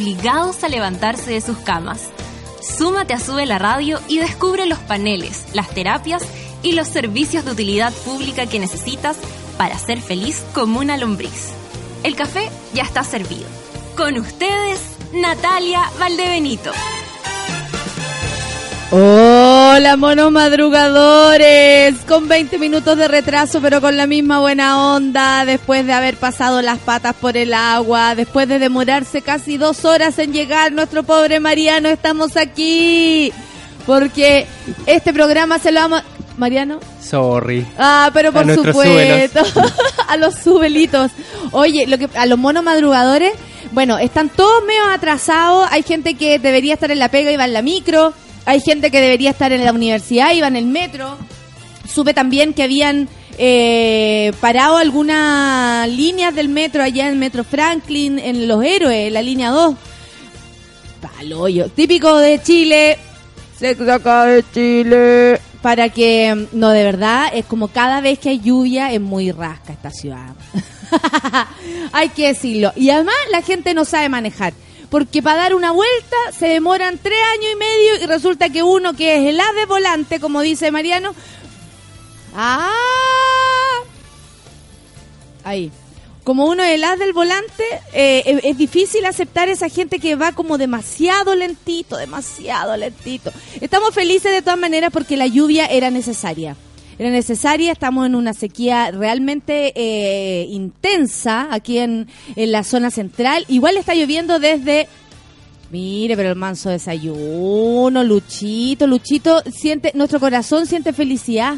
obligados a levantarse de sus camas. Súmate a Sube la Radio y descubre los paneles, las terapias y los servicios de utilidad pública que necesitas para ser feliz como una lombriz. El café ya está servido. Con ustedes, Natalia Valdebenito. Hola, monos madrugadores, con 20 minutos de retraso, pero con la misma buena onda, después de haber pasado las patas por el agua, después de demorarse casi dos horas en llegar, nuestro pobre Mariano, estamos aquí, porque este programa se lo vamos... Mariano. Sorry. Ah, pero por supuesto. a los subelitos. Oye, lo que a los monos madrugadores, bueno, están todos medio atrasados. Hay gente que debería estar en la pega y va en la micro. Hay gente que debería estar en la universidad va en el metro. Supe también que habían eh, parado algunas líneas del metro allá en el Metro Franklin, en Los Héroes, la línea 2. Paloyo. Típico de Chile. Se saca de Chile para que, no, de verdad, es como cada vez que hay lluvia es muy rasca esta ciudad. hay que decirlo. Y además la gente no sabe manejar. Porque para dar una vuelta se demoran tres años y medio y resulta que uno que es el as de volante, como dice Mariano, ¡ah! Ahí como uno es el as del volante, eh, es, difícil aceptar esa gente que va como demasiado lentito, demasiado lentito. Estamos felices de todas maneras porque la lluvia era necesaria. Era necesaria, estamos en una sequía realmente eh, intensa aquí en, en la zona central. Igual está lloviendo desde Mire, pero el manso desayuno, Luchito, Luchito siente, nuestro corazón siente felicidad.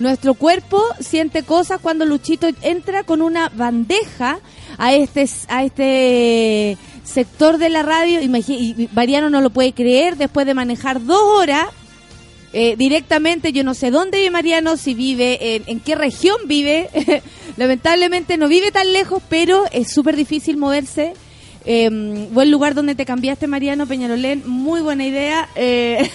Nuestro cuerpo siente cosas cuando Luchito entra con una bandeja a este, a este sector de la radio. Y Mariano no lo puede creer después de manejar dos horas eh, directamente. Yo no sé dónde vive Mariano, si vive, en, en qué región vive. Lamentablemente no vive tan lejos, pero es súper difícil moverse eh, buen lugar donde te cambiaste, Mariano Peñarolén. Muy buena idea. Eh...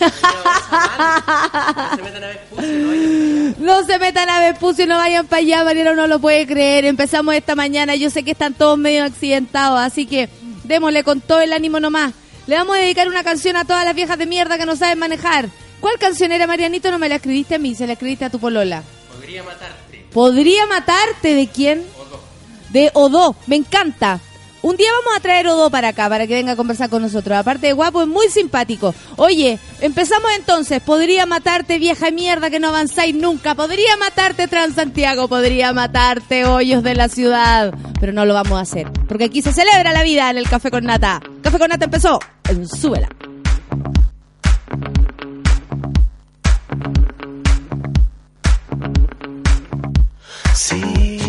No se metan a Vespucio no vayan para allá. Mariano no lo puede creer. Empezamos esta mañana. Yo sé que están todos medio accidentados. Así que démosle con todo el ánimo nomás. Le vamos a dedicar una canción a todas las viejas de mierda que no saben manejar. ¿Cuál canción era, Marianito? No me la escribiste a mí, se la escribiste a tu polola. Podría matarte. ¿Podría matarte? ¿De quién? Odo. De Odo. Me encanta. Un día vamos a traer Odo para acá, para que venga a conversar con nosotros. Aparte de guapo, es muy simpático. Oye, empezamos entonces. Podría matarte, vieja mierda, que no avanzáis nunca. Podría matarte, Transantiago. Podría matarte, hoyos de la ciudad. Pero no lo vamos a hacer. Porque aquí se celebra la vida en el Café con Nata. Café con Nata empezó en Súbela. Sí.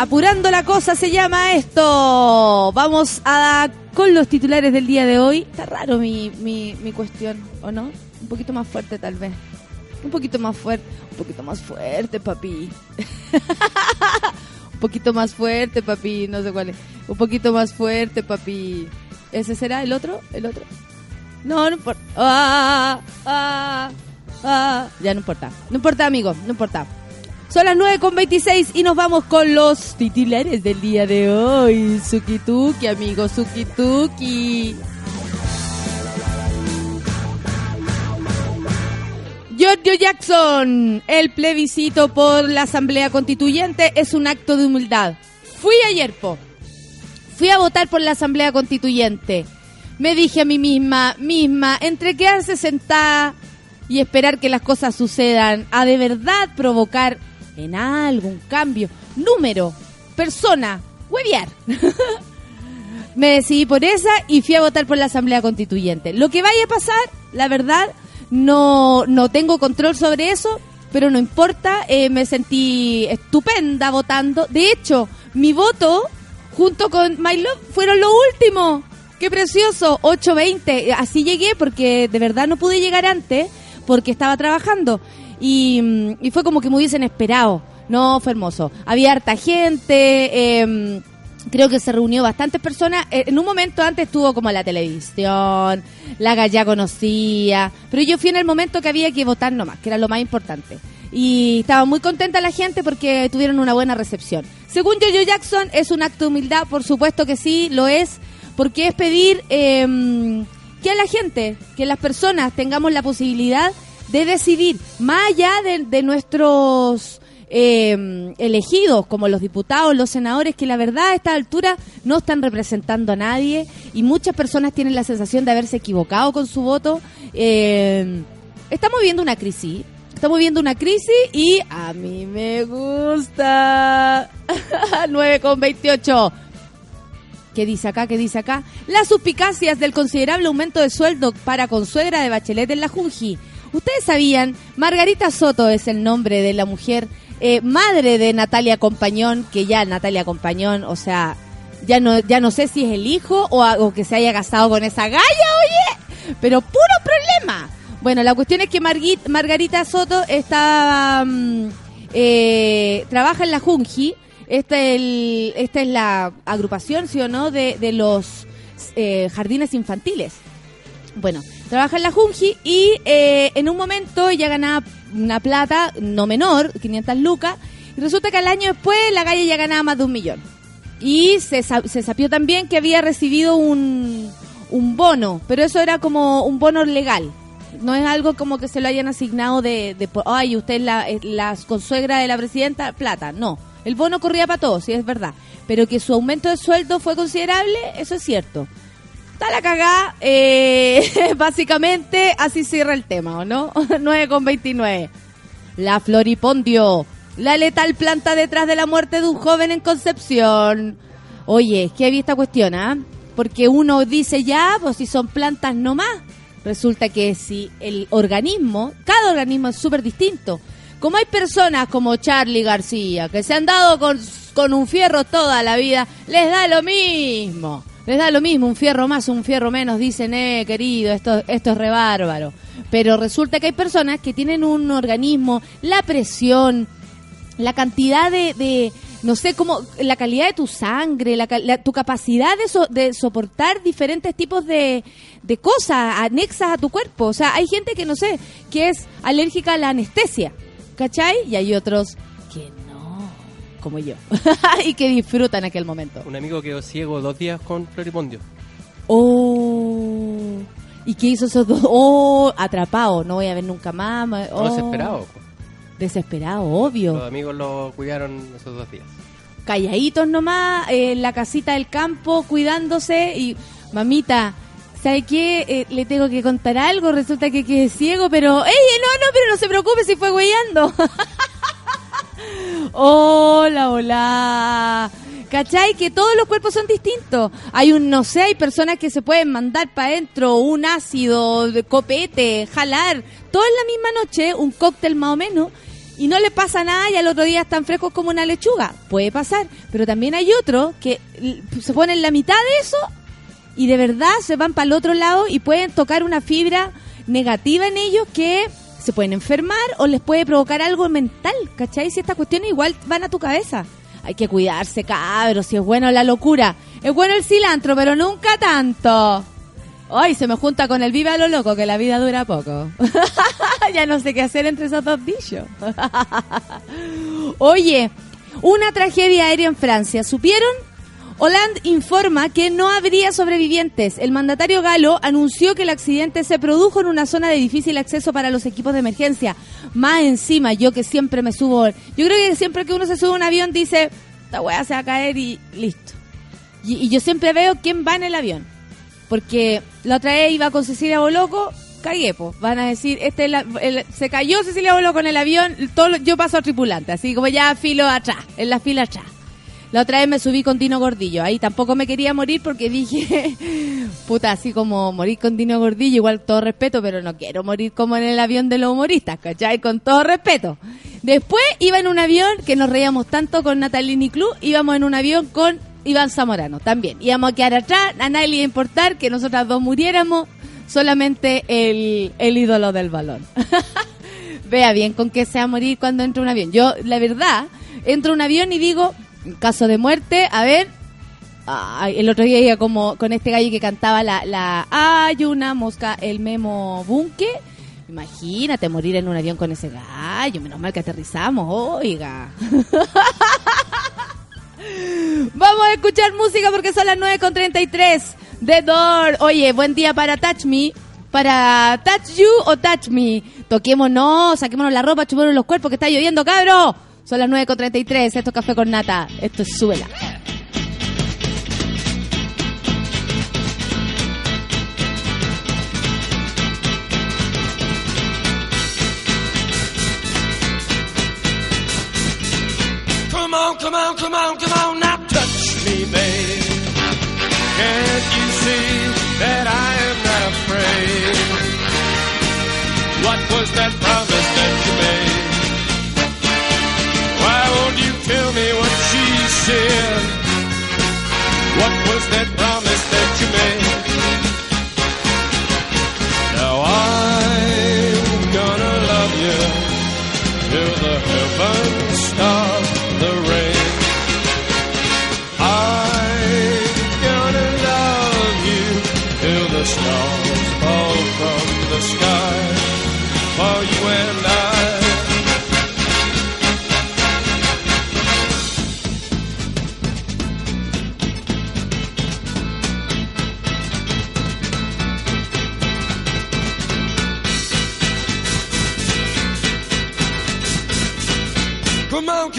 Apurando la cosa se llama esto. Vamos a con los titulares del día de hoy. Está raro mi, mi, mi cuestión, ¿o no? Un poquito más fuerte tal vez. Un poquito más fuerte. Un poquito más fuerte, papi. un poquito más fuerte, papi. No sé cuál es. Un poquito más fuerte, papi. ¿Ese será el otro? ¿El otro? No, no importa. Ah, ah, ah. Ya no importa. No importa, amigo. No importa. Son las 9.26 y nos vamos con los titulares del día de hoy. Sukituki, amigo, Sukituki. Giorgio Jackson, el plebiscito por la Asamblea Constituyente es un acto de humildad. Fui ayer, po. Fui a votar por la Asamblea Constituyente. Me dije a mí misma, misma, entre quedarse sentada y esperar que las cosas sucedan, a de verdad provocar en algún cambio, número, persona, hueviar. Me decidí por esa y fui a votar por la Asamblea Constituyente. Lo que vaya a pasar, la verdad, no, no tengo control sobre eso, pero no importa, eh, me sentí estupenda votando. De hecho, mi voto junto con My Love fueron lo último. ¡Qué precioso! 8.20. Así llegué porque de verdad no pude llegar antes porque estaba trabajando. Y, mm, y fue como que me hubiesen esperado. No, fue hermoso. Había harta gente. em, creo que se reunió bastantes personas. Eh, En un momento antes estuvo como la televisión, la galla conocía, pero yo fui en el momento que había que votar nomás, que era lo más importante. Y estaba muy contenta la gente porque tuvieron una buena recepción. Según Jojo Jackson, es un acto de humildad, por supuesto que sí, lo es, porque es pedir em, que a la gente, que las personas tengamos la posibilidad de decidir, más allá de, nuestros eh, elegidos, como los diputados, los senadores, que la verdad a esta altura no están representando a nadie y muchas personas tienen la sensación de haberse equivocado con su voto. Eh, estamos viviendo una crisis. Estamos viviendo una crisis y a mí me gusta. 9 con 28. ¿Qué dice acá? ¿Qué dice acá? Las suspicacias del considerable aumento de sueldo para consuegra de Bachelet en la Junji. Ustedes sabían, Margarita Soto es el nombre de la mujer eh, madre de Natalia Compañón, que ya Natalia Compañón, o sea, ya no, ya no sé si es el hijo o, o que se haya casado con esa galla, oye, pero puro problema. Bueno, la cuestión es que Margarita Soto está, mm, eh, trabaja en la Junji, esta, el, esta es la agrupación, ¿sí o no?, de, de los eh, jardines infantiles. Bueno, trabaja en la Junji y eh, en un momento ella ganaba una plata no menor, 500 lucas, y resulta que al año después la galla ya ganaba más de un millón. Y se, se sapió también que había recibido un, un bono, pero eso era como un bono legal. No es algo como que se lo hayan asignado de, de ay, usted es la, la consuegra de la presidenta, plata. No, el bono corría para todos, sí es verdad. Pero que su aumento de sueldo fue considerable, eso es cierto. Está la cagada, eh, básicamente así cierra el tema, ¿o no? 9 con 29. La Floripondio La letal planta detrás de la muerte de un joven en Concepción. Oye, ¿qué había esta cuestión, ah? Porque uno dice ya, pues si son plantas nomás. Resulta que si el organismo, cada organismo es súper distinto. Como hay personas como Charlie García, que se han dado con, con un fierro toda la vida, les da lo mismo. Les da lo mismo, un fierro más, un fierro menos, dicen, eh, querido, esto, esto es re bárbaro. Pero resulta que hay personas que tienen un organismo, la presión, la cantidad de, de no sé, cómo, la calidad de tu sangre, la, la- tu capacidad de, so- de soportar diferentes tipos de, de cosas anexas a tu cuerpo. O sea, hay gente que, no sé, que es alérgica a la anestesia, ¿cachai? Y hay otros como yo, y que disfrutan aquel momento. Un amigo quedó ciego dos días con floripondio. Oh, ¿y qué hizo esos dos? Oh, atrapado, no voy a ver nunca más. No, Oh, desesperado. Desesperado, obvio. Los amigos lo cuidaron esos dos días. calladitos nomás eh, en la casita del campo cuidándose y mamita ¿Sabe qué? Eh, le tengo que contar algo. Resulta que quedé ciego, pero. ¡Ey! No, no, pero no se preocupe si fue huellando. hola, hola. ¿Cachai? Que todos los cuerpos son distintos. Hay un, no sé, hay personas que se pueden mandar para adentro un ácido, copete, jalar. Todo en la misma noche, un cóctel más o menos. Y no le pasa nada y al otro día están frescos como una lechuga. Puede pasar. Pero también hay otros que se ponen la mitad de eso y de verdad se van para el otro lado y pueden tocar una fibra negativa en ellos que se pueden enfermar o les puede provocar algo mental, ¿cachai? Si estas cuestiones igual van a tu cabeza. Hay que cuidarse, cabros, si es bueno la locura. Es bueno el cilantro, pero nunca tanto. Ay, se me junta con el viva lo loco, que la vida dura poco. ya no sé qué hacer entre esos dos dichos. Oye, una tragedia aérea en Francia. ¿Supieron? Hollande informa que no habría sobrevivientes. El mandatario galo anunció que el accidente se produjo en una zona de difícil acceso para los equipos de emergencia. Más encima, yo que siempre me subo. Yo creo que siempre que uno se sube a un avión dice, esta weá se va a caer y listo. Y, yo siempre veo quién va en el avión. Porque la otra vez iba con Cecilia Boloco, cagué, po. Van a decir, este es la- el- se cayó Cecilia Boloco en el avión, todo, yo paso a tripulante, así como ya filo atrás, en la fila atrás. La otra vez me subí con Dino Gordillo, ahí tampoco me quería morir porque dije, puta, así como morir con Dino Gordillo, igual todo respeto, pero no quiero morir como en el avión de los humoristas, ¿cachai? Con todo respeto. Después iba en un avión que nos reíamos tanto con Natalini Club, íbamos en un avión con Iván Zamorano también. Íbamos a quedar atrás, a nadie le iba a importar que nosotras dos muriéramos, solamente el, el ídolo del balón. Vea bien con qué se va a morir cuando entra un avión. Yo, la verdad, entro un avión y digo, caso de muerte, a ver, el otro día iba como con este gallo que cantaba la, la hay una mosca, el memo bunque. Imagínate morir en un avión con ese gallo, menos mal que aterrizamos, oiga. Vamos a escuchar música porque son las 9.33 de Door. Oye, buen día para Touch Me. Para Touch You o Touch Me. Toquémonos, saquémonos la ropa, chupémonos los cuerpos que está lloviendo, cabro. Son las 9.33, esto es Café con Nata. Esto es Súbela. Come on, come on, come on, come on, now touch me, babe. Can't you see that I am not afraid? What was that promise that tell me what she said? What was that promise that you made?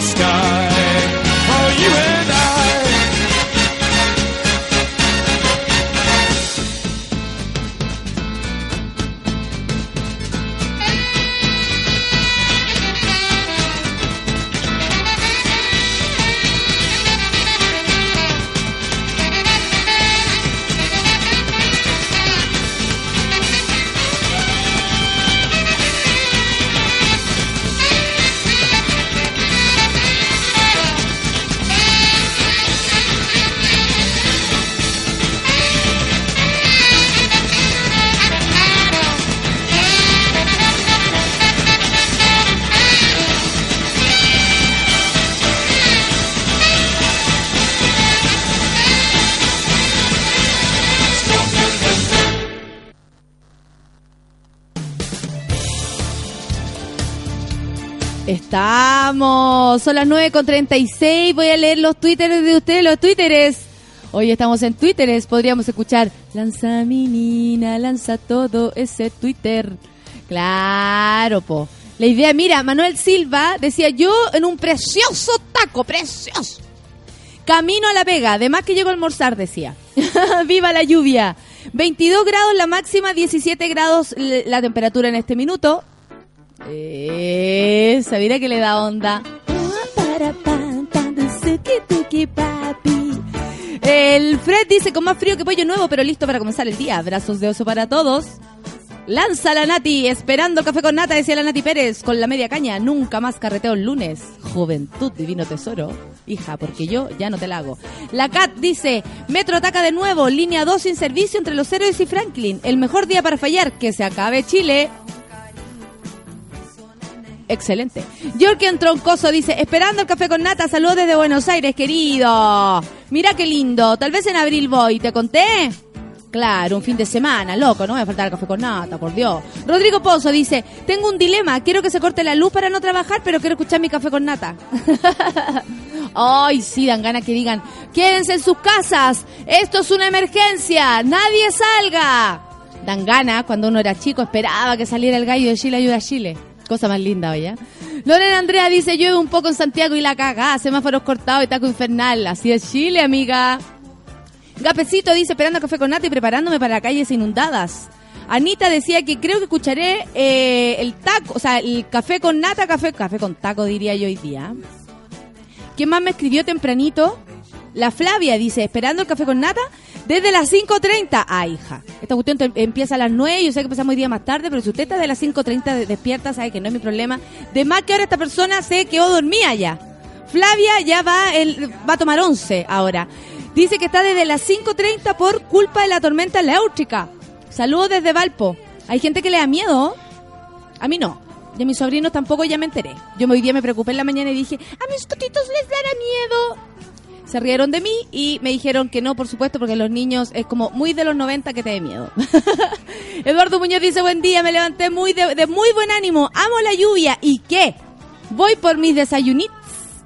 sky Son las 9 con 36. Voy a leer los twitteres de ustedes, los twitteres. Hoy estamos en twitteres, podríamos escuchar Lanza menina, lanza todo ese Twitter. Claro, po. La idea, mira, Manuel Silva decía yo en un precioso taco, precioso. Camino a la pega, además que llego a almorzar, decía. ¡Viva la lluvia! 22 grados la máxima, 17 grados la temperatura en este minuto. Esa, mira que le da onda. El Fred dice con más frío que pollo nuevo, pero listo para comenzar el día. Abrazos de oso para todos. Lanza la Nati, esperando café con nata, decía la Nati Pérez, con la media caña. Nunca más carreteo el lunes. Juventud, divino tesoro. Hija, porque yo ya no te la hago. La Cat dice, Metro ataca de nuevo, línea 2 sin servicio entre los héroes y Franklin. El mejor día para fallar, que se acabe Chile. Excelente. Jorgen Troncoso dice, esperando el café con nata, saludos desde Buenos Aires, querido. Mira qué lindo, tal vez en abril voy, ¿te conté? Claro, un fin de semana, loco, no me va a faltar el café con nata, por Dios. Rodrigo Pozo dice, tengo un dilema, quiero que se corte la luz para no trabajar, pero quiero escuchar mi café con nata. Ay, sí, dan ganas que digan, quédense en sus casas, esto es una emergencia, nadie salga. Dan ganas, cuando uno era chico, esperaba que saliera el gallo de Chile ayuda a Chile. Cosa más linda, oye. Lorena Andrea dice, llueve un poco en Santiago y la cagá, semáforos cortados y taco infernal. Así es Chile, amiga. Gapecito dice, esperando café con nata y preparándome para calles inundadas. Anita decía que creo que escucharé eh, el taco, o sea, el café con nata, café, café con taco diría yo hoy día. ¿Quién más me escribió tempranito? La Flavia dice, esperando el café con nata desde las 5.30. Ah, hija, esta cuestión empieza a las 9, yo sé que empezamos hoy día más tarde, pero si usted está de las 5.30 de- despierta, sabe que no es mi problema. De más que ahora esta persona se quedó dormida ya. Flavia ya va, el, va a tomar 11 ahora. Dice que está desde las 5.30 por culpa de la tormenta eléctrica. Saludos desde Valpo. Hay gente que le da miedo. A mí no. Y a mis sobrinos tampoco ya me enteré. Yo hoy día me preocupé en la mañana y dije, a mis cotitos les dará miedo. Se rieron de mí y me dijeron que no, por supuesto, porque los niños es como muy de los 90 que te dé miedo. Eduardo Muñoz dice, buen día, me levanté muy de, muy buen ánimo, amo la lluvia. ¿Y qué? Voy por mis desayunitos.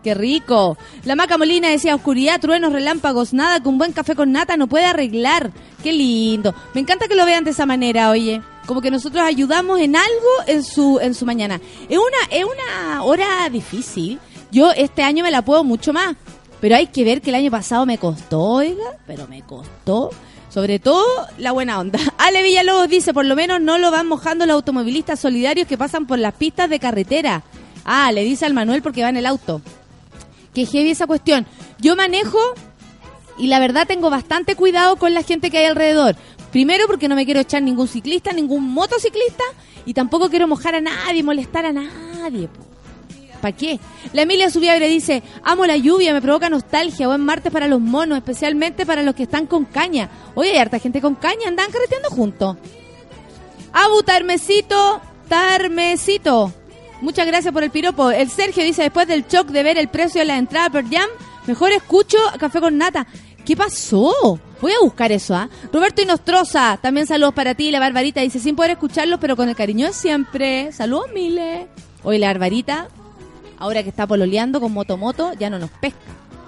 Qué rico. La Maca Molina decía, oscuridad, truenos, relámpagos, nada que un buen café con nata no puede arreglar. Qué lindo. Me encanta que lo vean de esa manera, oye. Como que nosotros ayudamos en algo en su, en su mañana. Es una, es una hora difícil. Yo este año me la puedo mucho más. Pero hay que ver que el año pasado me costó, oiga, pero me costó. Sobre todo la buena onda. Ale Villalobos dice, por lo menos no lo van mojando los automovilistas solidarios que pasan por las pistas de carretera. Ah, le dice al Manuel porque va en el auto. Que heavy esa cuestión. Yo manejo y la verdad tengo bastante cuidado con la gente que hay alrededor. Primero porque no me quiero echar ningún ciclista, ningún motociclista y tampoco quiero mojar a nadie, molestar a nadie. po. ¿Para qué? La Emilia Subiabre dice, amo la lluvia, me provoca nostalgia, buen martes para los monos, especialmente para los que están con caña. Oye, hay harta gente con caña, andan carreteando juntos. Abu Tarmecito, Tarmecito. Muchas gracias por el piropo. El Sergio dice, después del shock de ver el precio de la entrada per jam, mejor escucho café con nata. ¿Qué pasó? Voy a buscar eso, ¿ah? Roberto Inostroza, también saludos para ti. La Barbarita dice, sin poder escucharlos, pero con el cariño de siempre. Saludos, Mile. Hoy la Barbarita, ahora que está pololeando con Motomoto, ya no nos pesca.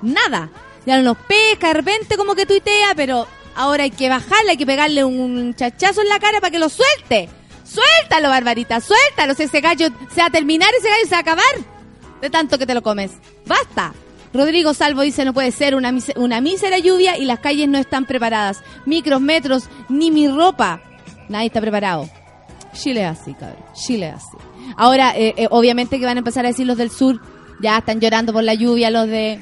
Nada. Ya no nos pesca, de repente como que tuitea, pero ahora hay que bajarle, hay que pegarle un chachazo en la cara para que lo suelte. Suéltalo, Barbarita, suéltalo. Ese gallo se va a terminar, ese gallo se va a acabar. De tanto que te lo comes. Basta. Rodrigo Salvo dice no puede ser una, una mísera lluvia y las calles no están preparadas. Micros, metros, ni mi ropa. Nadie está preparado. Chile así, cabrón. Chile así. Ahora, eh, eh, obviamente que van a empezar a decir los del sur, ya están llorando por la lluvia, los de...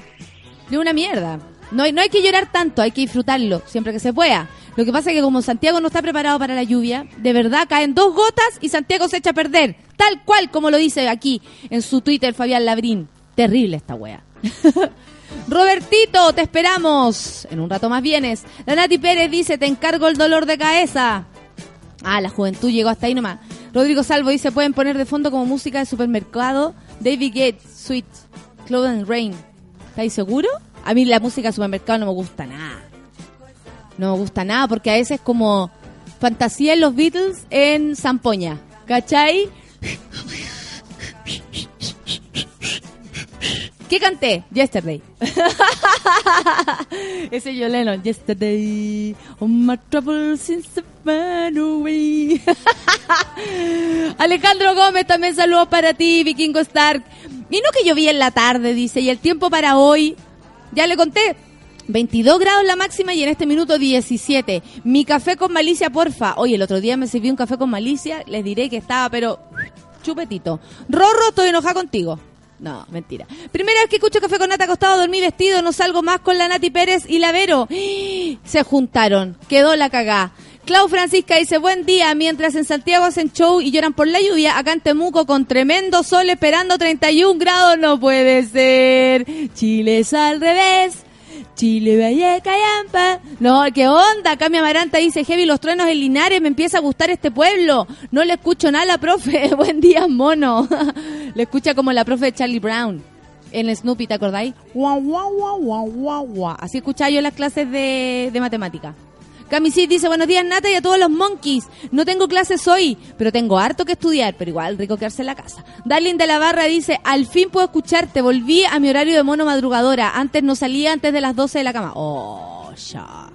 De una mierda. No no hay que llorar tanto, hay que disfrutarlo, siempre que se pueda. Lo que pasa es que como Santiago no está preparado para la lluvia, de verdad caen dos gotas y Santiago se echa a perder. Tal cual como lo dice aquí en su Twitter Fabián Labrín. Terrible esta wea. Robertito, te esperamos. En un rato más vienes. La Nati Pérez dice, te encargo el dolor de cabeza. Ah, la juventud llegó hasta ahí nomás. Rodrigo Salvo dice, pueden poner de fondo como música de supermercado David Gates, Sweet, Cloud Rain. ¿Estáis seguro? A mí la música de supermercado no me gusta nada. No me gusta nada porque a veces es como fantasía en los Beatles en Zampoña. ¿Cachai? ¿Qué canté? Yesterday. Ese yo Lennon. Yesterday. All my troubles since the away. Alejandro Gómez también saludos para ti, Vikingo Stark. Y no que llovía en la tarde, dice. Y el tiempo para hoy, ya le conté. 22 grados la máxima y en este minuto 17. Mi café con malicia, porfa. Oye, el otro día me sirví un café con malicia. Les diré que estaba, pero chupetito. Rorro, estoy enojada contigo. No, mentira. Primera vez que escucho café con nata acostado, dormí vestido, no salgo más con la Nati Pérez y la Vero. Se juntaron, quedó la cagá. Clau Francisca dice, buen día, mientras en Santiago hacen show y lloran por la lluvia, acá en Temuco con tremendo sol esperando 31 grados, no puede ser. Chile es al revés. Chile, Valle, Callampa. No, ¿qué onda? Acá mi amaranta dice, Heavy, los truenos en Linares, me empieza a gustar este pueblo. No le escucho nada profe. Buen día, mono. le escucha como la profe de Charlie Brown. En Snoopy, ¿te acordáis? Guau, guau, guau, guau, guau, guau. Así escuchaba yo las clases de, de matemática. Camisit dice, buenos días Nata y a todos los monkeys. No tengo clases hoy, pero tengo harto que estudiar, pero igual rico quedarse en la casa. Darling de la Barra dice, al fin puedo escucharte, volví a mi horario de mono madrugadora. Antes no salía antes de las 12 de la cama. Oh, ya.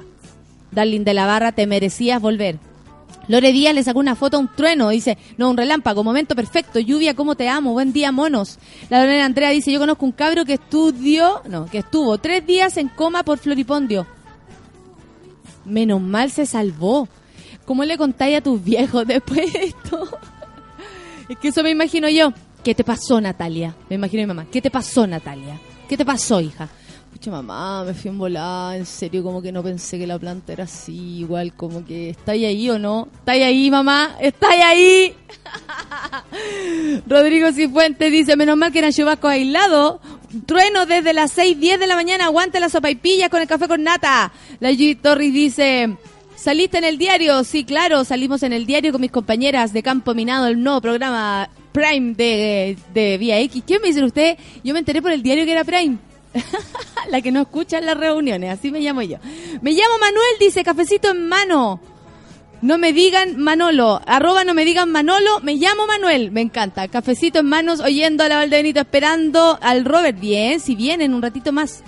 Darling de la Barra, te merecías volver. Lore Díaz le sacó una foto a un trueno, dice, no, un relámpago, momento perfecto, lluvia, cómo te amo, buen día, monos. La Lorena Andrea dice, yo conozco un cabro que estudió, no, que estuvo tres días en coma por floripondio. Menos mal se salvó. ¿Cómo le contáis a tus viejos después de esto? es que eso me imagino yo. ¿Qué te pasó, Natalia? Me imagino a mi mamá. ¿Qué te pasó, Natalia? ¿Qué te pasó, hija? Pucha, mamá, me fui en volada. En serio, como que no pensé que la planta era así. Igual, como que, ¿estáis ahí o no? ¿Estáis ahí, mamá? ¿Estáis ahí? Rodrigo Cifuentes dice, menos mal que eran chubascos aislados. Trueno desde las 6, 10 de la mañana, aguante la sopa y pillas con el café con nata. La G. Torres dice, ¿saliste en el diario? Sí, claro, salimos en el diario con mis compañeras de Campo Minado, el nuevo programa Prime de, de Vía X. ¿Qué me dice usted? Yo me enteré por el diario que era Prime. la que no escucha en las reuniones, así me llamo yo. Me llamo Manuel, dice, cafecito en mano. No me digan Manolo, arroba no me digan Manolo, me llamo Manuel, me encanta. Cafecito en manos, oyendo a la Valdebenito, esperando al Robert. Bien, si viene en un ratito más.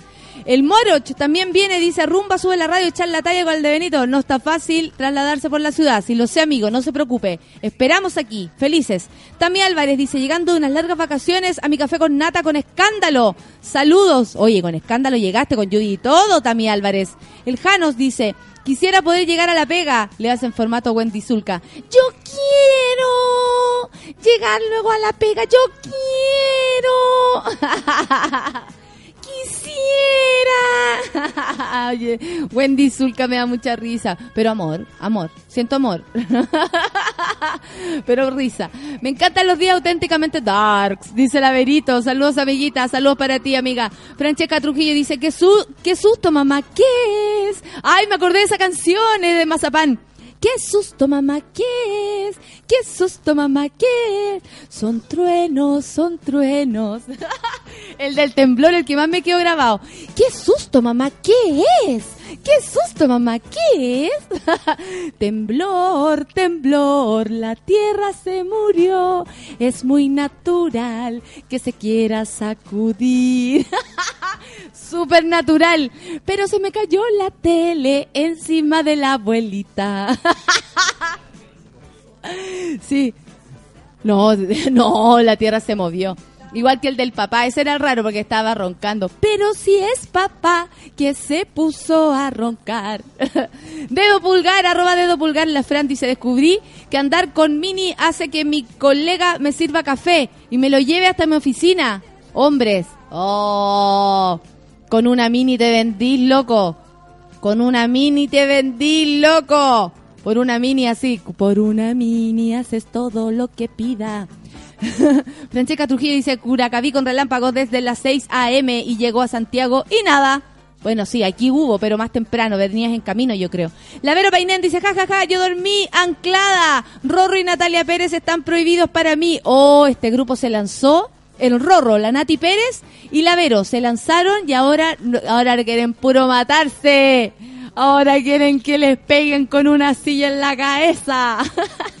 El Moroch también viene, dice, rumba, sube la radio, echar la talla con Valdebenito. No está fácil trasladarse por la ciudad, si lo sé amigo, no se preocupe. Esperamos aquí, felices. Tami Álvarez dice, llegando de unas largas vacaciones a mi café con nata con escándalo. Saludos. Oye, con escándalo llegaste con Judy y todo, Tami Álvarez. El Janos dice, Quisiera poder llegar a la pega, le hace en formato Wendy Zulka. Yo quiero llegar luego a la pega, yo quiero. Quisiera. Ay, eh, Wendy Zulka me da mucha risa. Pero amor, amor, siento amor. Pero risa. Me encantan los días auténticamente darks, dice la Verito. Saludos, amiguita. Saludos para ti, amiga. Francesca Trujillo dice, ¿qué, su qué susto, mamá. ¿Qué es? Ay, me acordé de esa canción de Mazapán. ¡Qué susto, mamá! ¿Qué es? ¡Qué susto, mamá! ¿Qué es? Son truenos, son truenos. el del temblor, el que más me quedó grabado. ¡Qué susto, mamá! ¿Qué es? ¡Qué susto, mamá! ¿Qué es? temblor, temblor, la tierra se murió. Es muy natural que se quiera sacudir. Súper natural. Pero se me cayó la tele encima de la abuelita. sí. No, no, la tierra se movió. Igual que el del papá, ese era raro porque estaba roncando. Pero si es papá que se puso a roncar. dedo pulgar, arroba dedo pulgar, la Fran dice, descubrí que andar con Mini hace que mi colega me sirva café y me lo lleve hasta mi oficina. Hombres. Oh, con una Mini te vendís, loco. Con una Mini te vendís, loco. Por una Mini así. Por una Mini haces todo lo que pida. Francesca Trujillo dice, Curacaví con relámpagos desde las 6 a.m. y llegó a Santiago y nada. Bueno, sí, aquí hubo, pero más temprano, venías en camino, yo creo. La Vero Painén dice, jajaja, ja, ja, yo dormí anclada. Rorro y Natalia Pérez están prohibidos para mí. Oh, este grupo se lanzó. El Rorro, la Nati Pérez y la Vero se lanzaron y ahora, ahora quieren puro matarse. Ahora quieren que les peguen con una silla en la cabeza.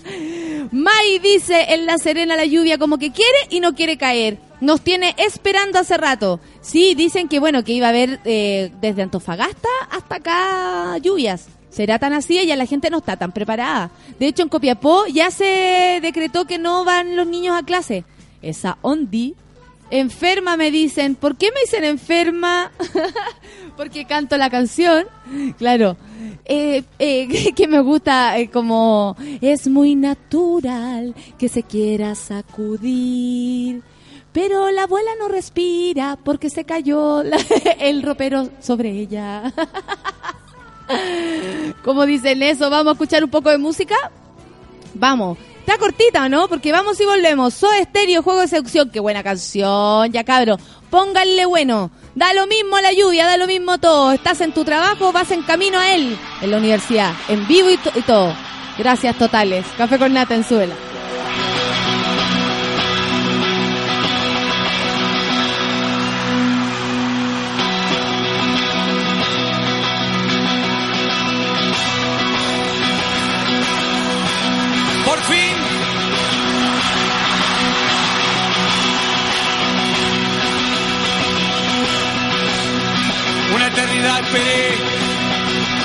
Mai dice en La Serena la lluvia como que quiere y no quiere caer. Nos tiene esperando hace rato. Sí, dicen que bueno, que iba a haber eh, desde Antofagasta hasta acá lluvias. Será tan así y ya la gente no está tan preparada. De hecho, en Copiapó ya se decretó que no van los niños a clase. Esa ondi. Enferma me dicen. ¿Por qué me dicen enferma? Porque canto la canción. Claro. Eh, eh, que me gusta eh, como es muy natural que se quiera sacudir. Pero la abuela no respira porque se cayó el ropero sobre ella. ¿Cómo dicen eso? ¿Vamos a escuchar un poco de música? Vamos. Está cortita, ¿no? Porque vamos y volvemos. Soy Estéreo, Juego de Seducción. Qué buena canción, ya cabro. Pónganle bueno. Da lo mismo la lluvia, da lo mismo todo. Estás en tu trabajo, vas en camino a él. En la universidad, en vivo y, y todo. Gracias totales. Café con nata en suela. Esperé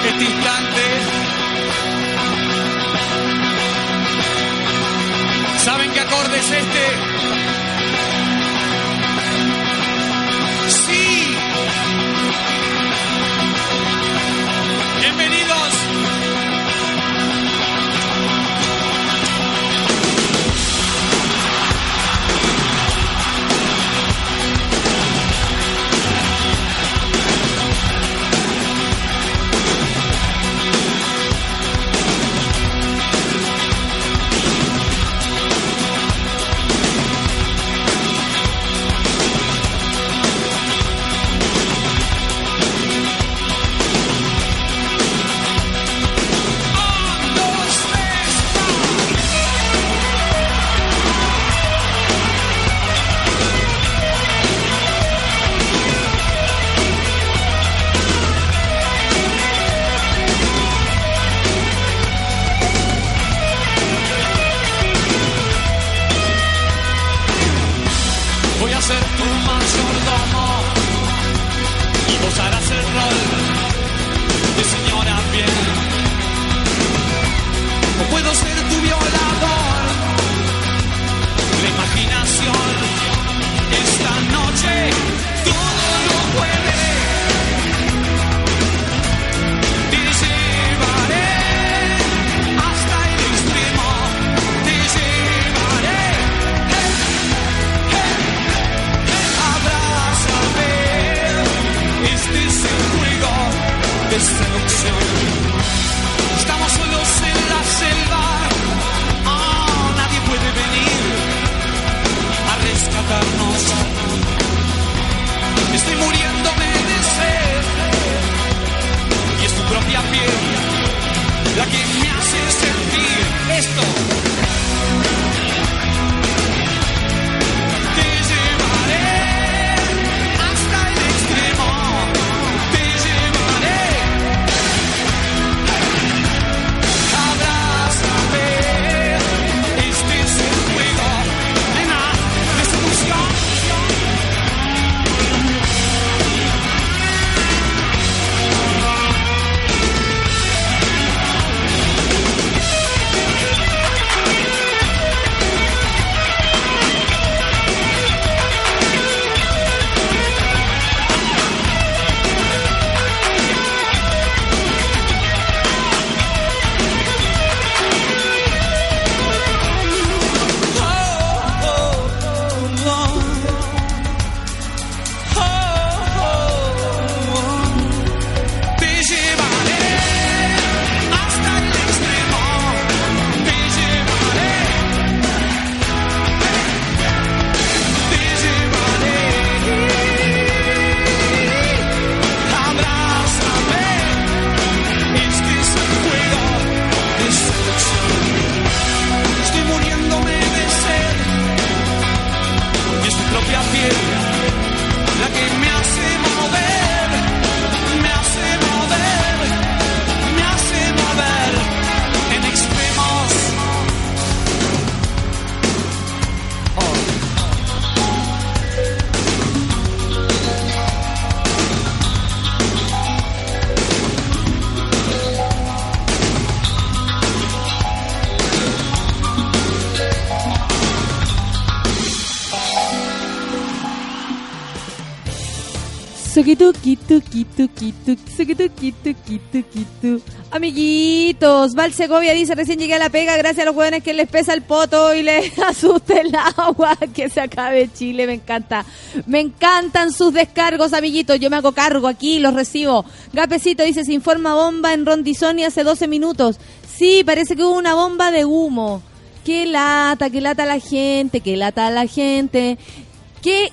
este instante. ¿Saben qué acorde es este? Suquituki, tuki, tuki, tuki, tuki, tuki, tu. Amiguitos, Val Segovia dice, recién llegué a la pega gracias a los jóvenes que les pesa el poto y les asusta el agua, que se acabe Chile, me encanta. Me encantan sus descargos, amiguitos, yo me hago cargo aquí, los recibo. Gapecito dice, se informa bomba en Rondizoni hace 12 minutos. Sí, parece que hubo una bomba de humo. Qué lata, qué lata la gente, qué lata la gente.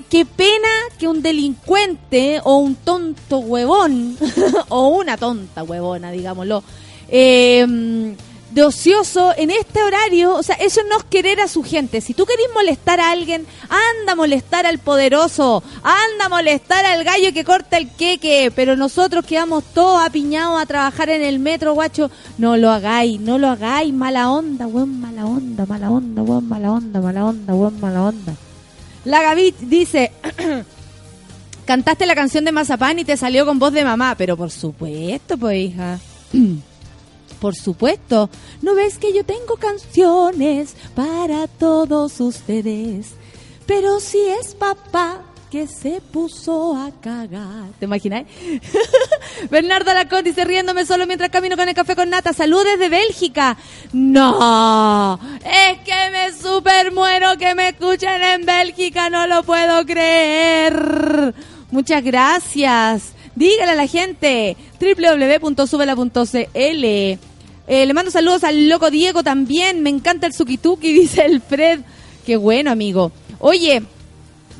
Qué, pena que un delincuente o un tonto huevón, o una tonta huevona, digámoslo, eh, de ocioso en este horario, o sea, eso no es querer a su gente. Si tú querés molestar a alguien, anda a molestar al poderoso, anda a molestar al gallo que corta el queque, pero nosotros quedamos todos apiñados a trabajar en el metro, guacho. No lo hagáis, no lo hagáis, mala onda, buen mala onda, mala onda, buen mala onda, mala onda, buen mala onda. La Gaby dice, cantaste la canción de Mazapán y te salió con voz de mamá, pero por supuesto, pues hija. Por supuesto, ¿no ves que yo tengo canciones para todos ustedes? Pero si es papá que se puso a cagar. ¿Te imaginas? Bernardo Lacón dice riéndome solo mientras camino con el café con nata. Salud desde Bélgica. No, es que me super muero que me escuchen en Bélgica. No lo puedo creer. Muchas gracias. Dígale a la gente www.subela.cl. Eh, le mando saludos al loco Diego también. Me encanta el Sukituki, dice el Fred. Qué bueno, amigo. Oye,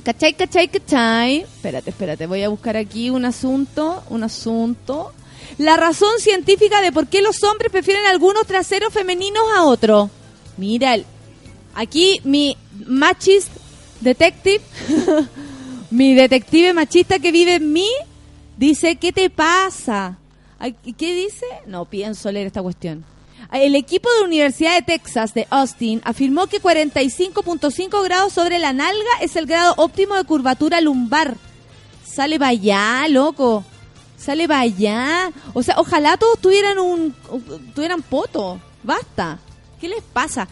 ¿cachai, cachai, cachai? Espérate, espérate. Voy a buscar aquí un asunto. Un asunto. La razón científica de por qué los hombres prefieren algunos traseros femeninos a otros. Mira, aquí mi machist detective, mi detective machista que vive en mí, dice, ¿qué te pasa? ¿Qué dice? No pienso leer esta cuestión. El equipo de Universidad de Texas de Austin afirmó que 45.5 grados sobre la nalga es el grado óptimo de curvatura lumbar. Sale para allá, loco. Sale para allá. O sea, ojalá todos tuvieran un tuvieran poto. Basta. ¿Qué les pasa?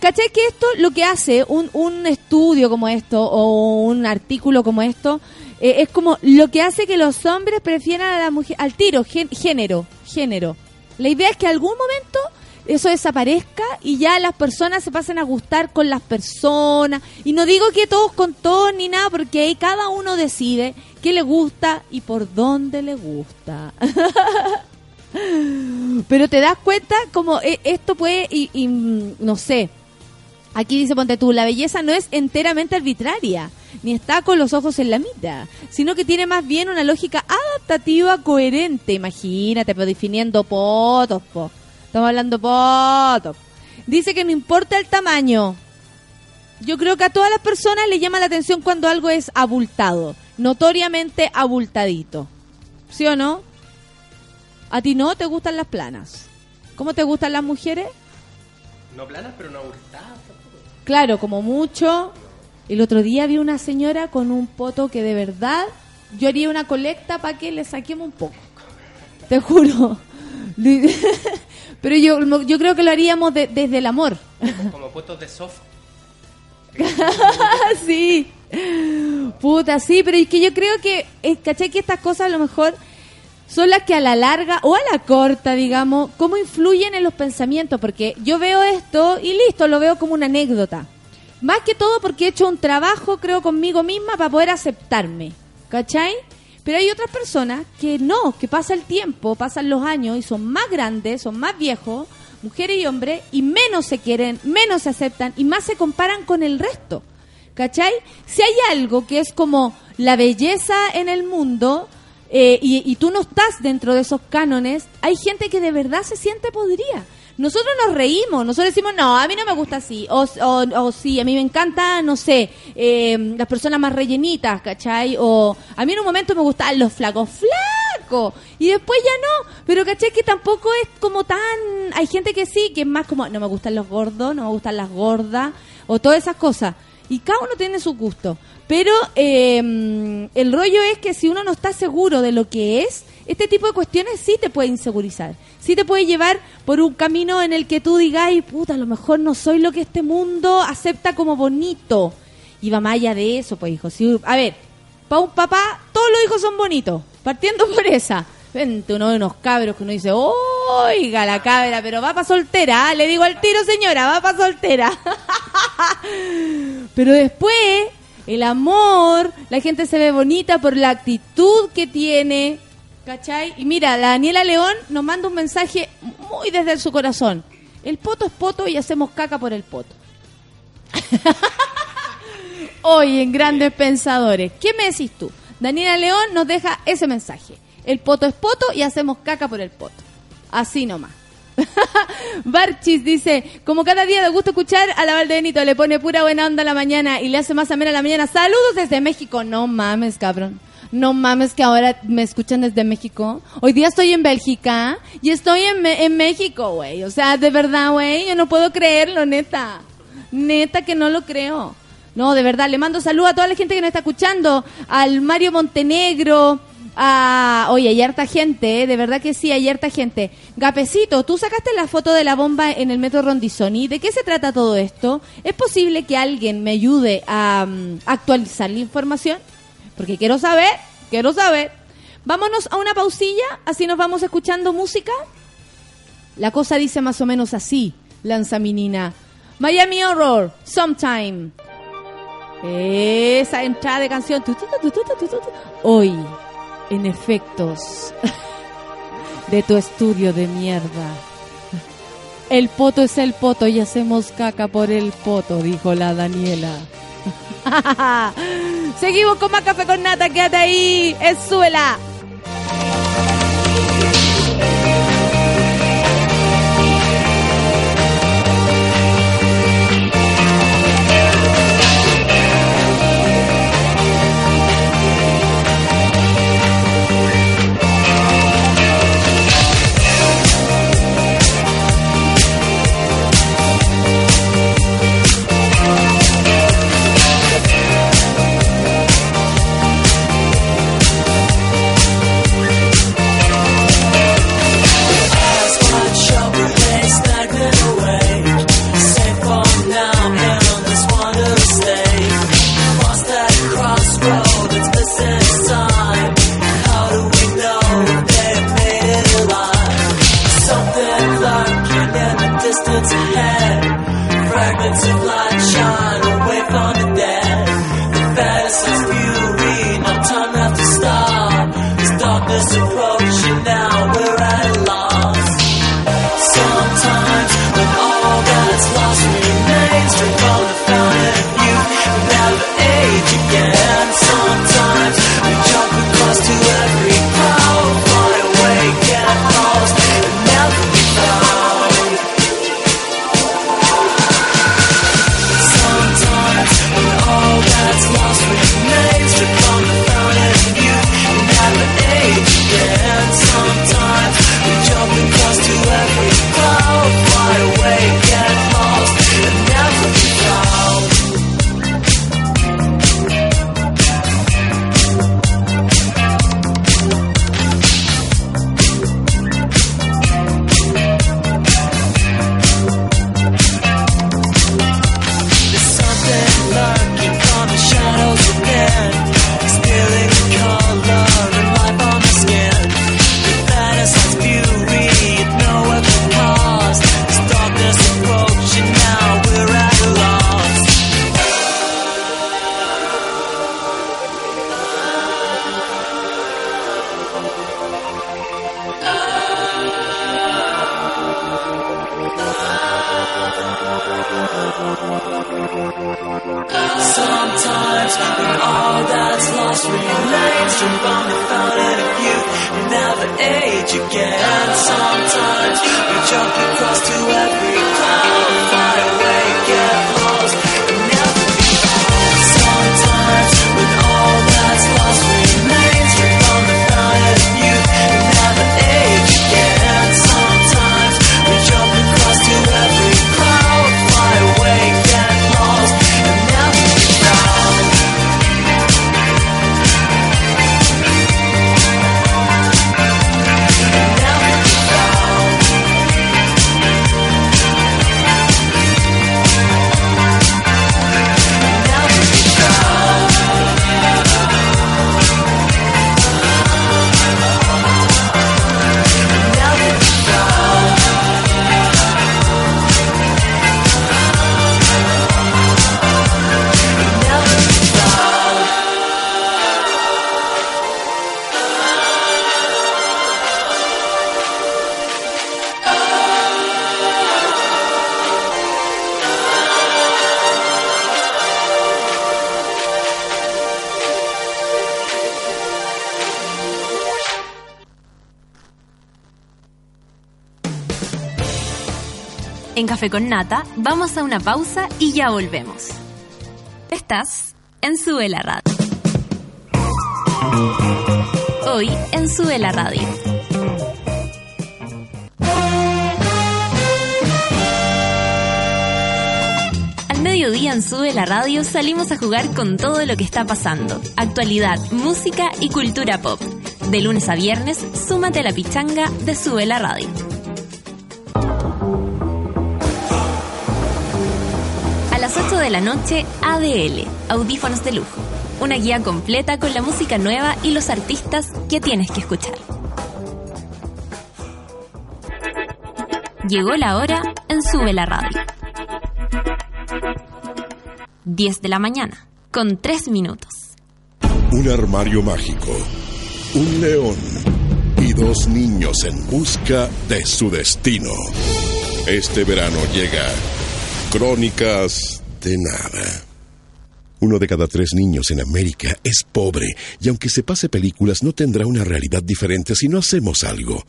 ¿Cachai que esto lo que hace un, un estudio como esto o un artículo como esto eh, es como lo que hace que los hombres prefieran a la mujer al tiro gen- género género la idea es que algún momento eso desaparezca y ya las personas se pasen a gustar con las personas. Y no digo que todos con todos ni nada porque ahí cada uno decide qué le gusta y por dónde le gusta. Pero te das cuenta como eh, esto puede y, y, mm, no sé Aquí dice, ponte tú, la belleza no es enteramente arbitraria, ni está con los ojos en la mitad, sino que tiene más bien una lógica adaptativa coherente. Imagínate, pues definiendo potos, po. Estamos hablando potos. Dice que no importa el tamaño. Yo creo que a todas las personas le llama la atención cuando algo es abultado, notoriamente abultadito. ¿Sí o no? ¿A ti no te gustan las planas? ¿Cómo te gustan las mujeres? No planas, pero no abultadas. Claro, como mucho. El otro día vi una señora con un poto que de verdad yo haría una colecta para que le saquemos un poco. Te juro. Pero yo, yo creo que lo haríamos de- desde el amor. Como puestos de soft. sí. Puta, sí, pero es que yo creo que, eh, ¿cachai? Que estas cosas a lo mejor son las que a la larga o a la corta, digamos, cómo influyen en los pensamientos. Porque yo veo esto y listo, lo veo como una anécdota. Más que todo porque he hecho un trabajo, creo, conmigo misma para poder aceptarme. ¿Cachai? Pero hay otras personas que no, que pasa el tiempo, pasan los años y son más grandes, son más viejos, mujeres y hombres, y menos se quieren, menos se aceptan y más se comparan con el resto. ¿Cachai? Si hay algo que es como la belleza en el mundo eh, y, y tú no estás dentro de esos cánones, hay gente que de verdad se siente podría. Nosotros nos reímos, nosotros decimos, no, a mí no me gusta así, o, o, o sí, a mí me encanta, no sé, eh, las personas más rellenitas, ¿cachai? O a mí en un momento me gustaban los flacos, flacos, y después ya no, pero ¿cachai? Que tampoco es como tan, hay gente que sí, que es más como, no me gustan los gordos, no me gustan las gordas, o todas esas cosas. Y cada uno tiene su gusto. Pero eh, el rollo es que si uno no está seguro de lo que es, este tipo de cuestiones sí te puede insegurizar. Sí te puede llevar por un camino en el que tú digas, "Ay, puta, a lo mejor no soy lo que este mundo acepta como bonito. Y va más allá de eso, pues, hijo. Si, a ver, para un papá, todo todos los hijos son bonitos. Partiendo por esa. Vente uno de unos cabros que uno dice, oiga la cabra, pero va para soltera. ah, Le digo al tiro, señora, va para soltera. pero después, el amor, la gente se ve bonita por la actitud que tiene. ¿Cachai? Y mira, la Daniela León nos manda un mensaje muy desde su corazón. El poto es poto y hacemos caca por el poto. Hoy en Grandes Pensadores. ¿Qué me decís tú? Daniela León nos deja ese mensaje. El poto es poto y hacemos caca por el poto. Así nomás. Barchis dice, como cada día de gusto escuchar a la Valdenito, le pone pura buena onda a la mañana y le hace más amena a la mañana. Saludos desde México. No mames, cabrón. No mames que ahora me escuchan desde México. Hoy día estoy en Bélgica y estoy en, en México, güey. O sea, de verdad, güey, yo no puedo creerlo, neta. Neta que no lo creo. No, de verdad, le mando salud a toda la gente que nos está escuchando. Al Mario Montenegro. A... Oye, hay harta gente, ¿eh? de verdad que sí, hay harta gente. Gapecito, tú sacaste la foto de la bomba en el metro Rondizoni. ¿De qué se trata todo esto? ¿Es posible que alguien me ayude a mm, actualizar la información? Porque quiero saber, quiero saber. Vámonos a una pausilla, así nos vamos escuchando música. La cosa dice más o menos así, lanza mi Nina. Miami Horror, Sometime. Esa entrada de canción. Hoy, en efectos de tu estudio de mierda. El poto es el poto y hacemos caca por el poto, dijo la Daniela. Seguimos con más café con nata, quédate ahí, es suela. Con Nata vamos a una pausa y ya volvemos. Estás en Sube la Radio. Hoy en Sube la Radio. Al mediodía en Sube la Radio salimos a jugar con todo lo que está pasando. Actualidad, música y cultura pop. De lunes a viernes, súmate a la pichanga de Sube la Radio. De la noche, ADL, Audífonos de Lujo. Una guía completa con la música nueva y los artistas que tienes que escuchar. Llegó la hora en Sube la Radio. 10 de la mañana, con 3 minutos. Un armario mágico, un león y dos niños en busca de su destino. Este verano llega Crónicas de Nada. Uno de cada tres niños en América es pobre y aunque se pase películas no tendrá una realidad diferente si no hacemos algo.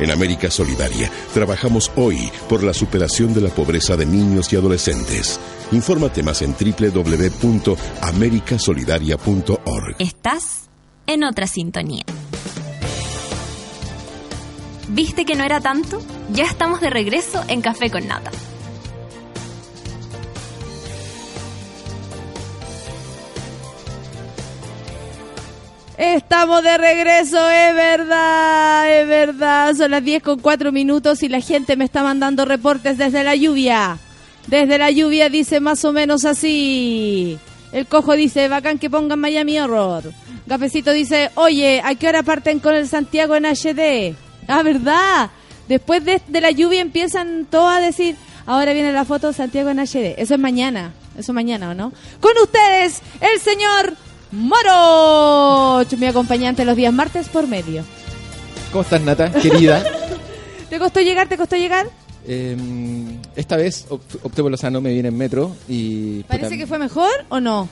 En América Solidaria trabajamos hoy por la superación de la pobreza de niños y adolescentes. Infórmate más en www.americasolidaria.org. Estás en otra sintonía. ¿Viste que no era tanto? Ya estamos de regreso en Café con Nata. Estamos de regreso, es verdad, es verdad. Son las 10 con 4 minutos y la gente me está mandando reportes desde la lluvia. Desde la lluvia dice más o menos así. El cojo dice, bacán que pongan Miami Horror. Cafecito dice, oye, ¿a qué hora parten con el Santiago en HD? Ah, ¿verdad? Después de, de la lluvia empiezan todos a decir, ahora viene la foto de Santiago en HD. Eso es mañana, eso es mañana, ¿o no? Con ustedes, el señor Moro, mi acompañante los días martes por medio. ¿Cómo estás, Nata, querida? ¿Te costó llegar? ¿Te costó llegar? Eh, esta vez op- opté por lo sano, me vine en metro y... ¿Parece puta, que fue mejor o no?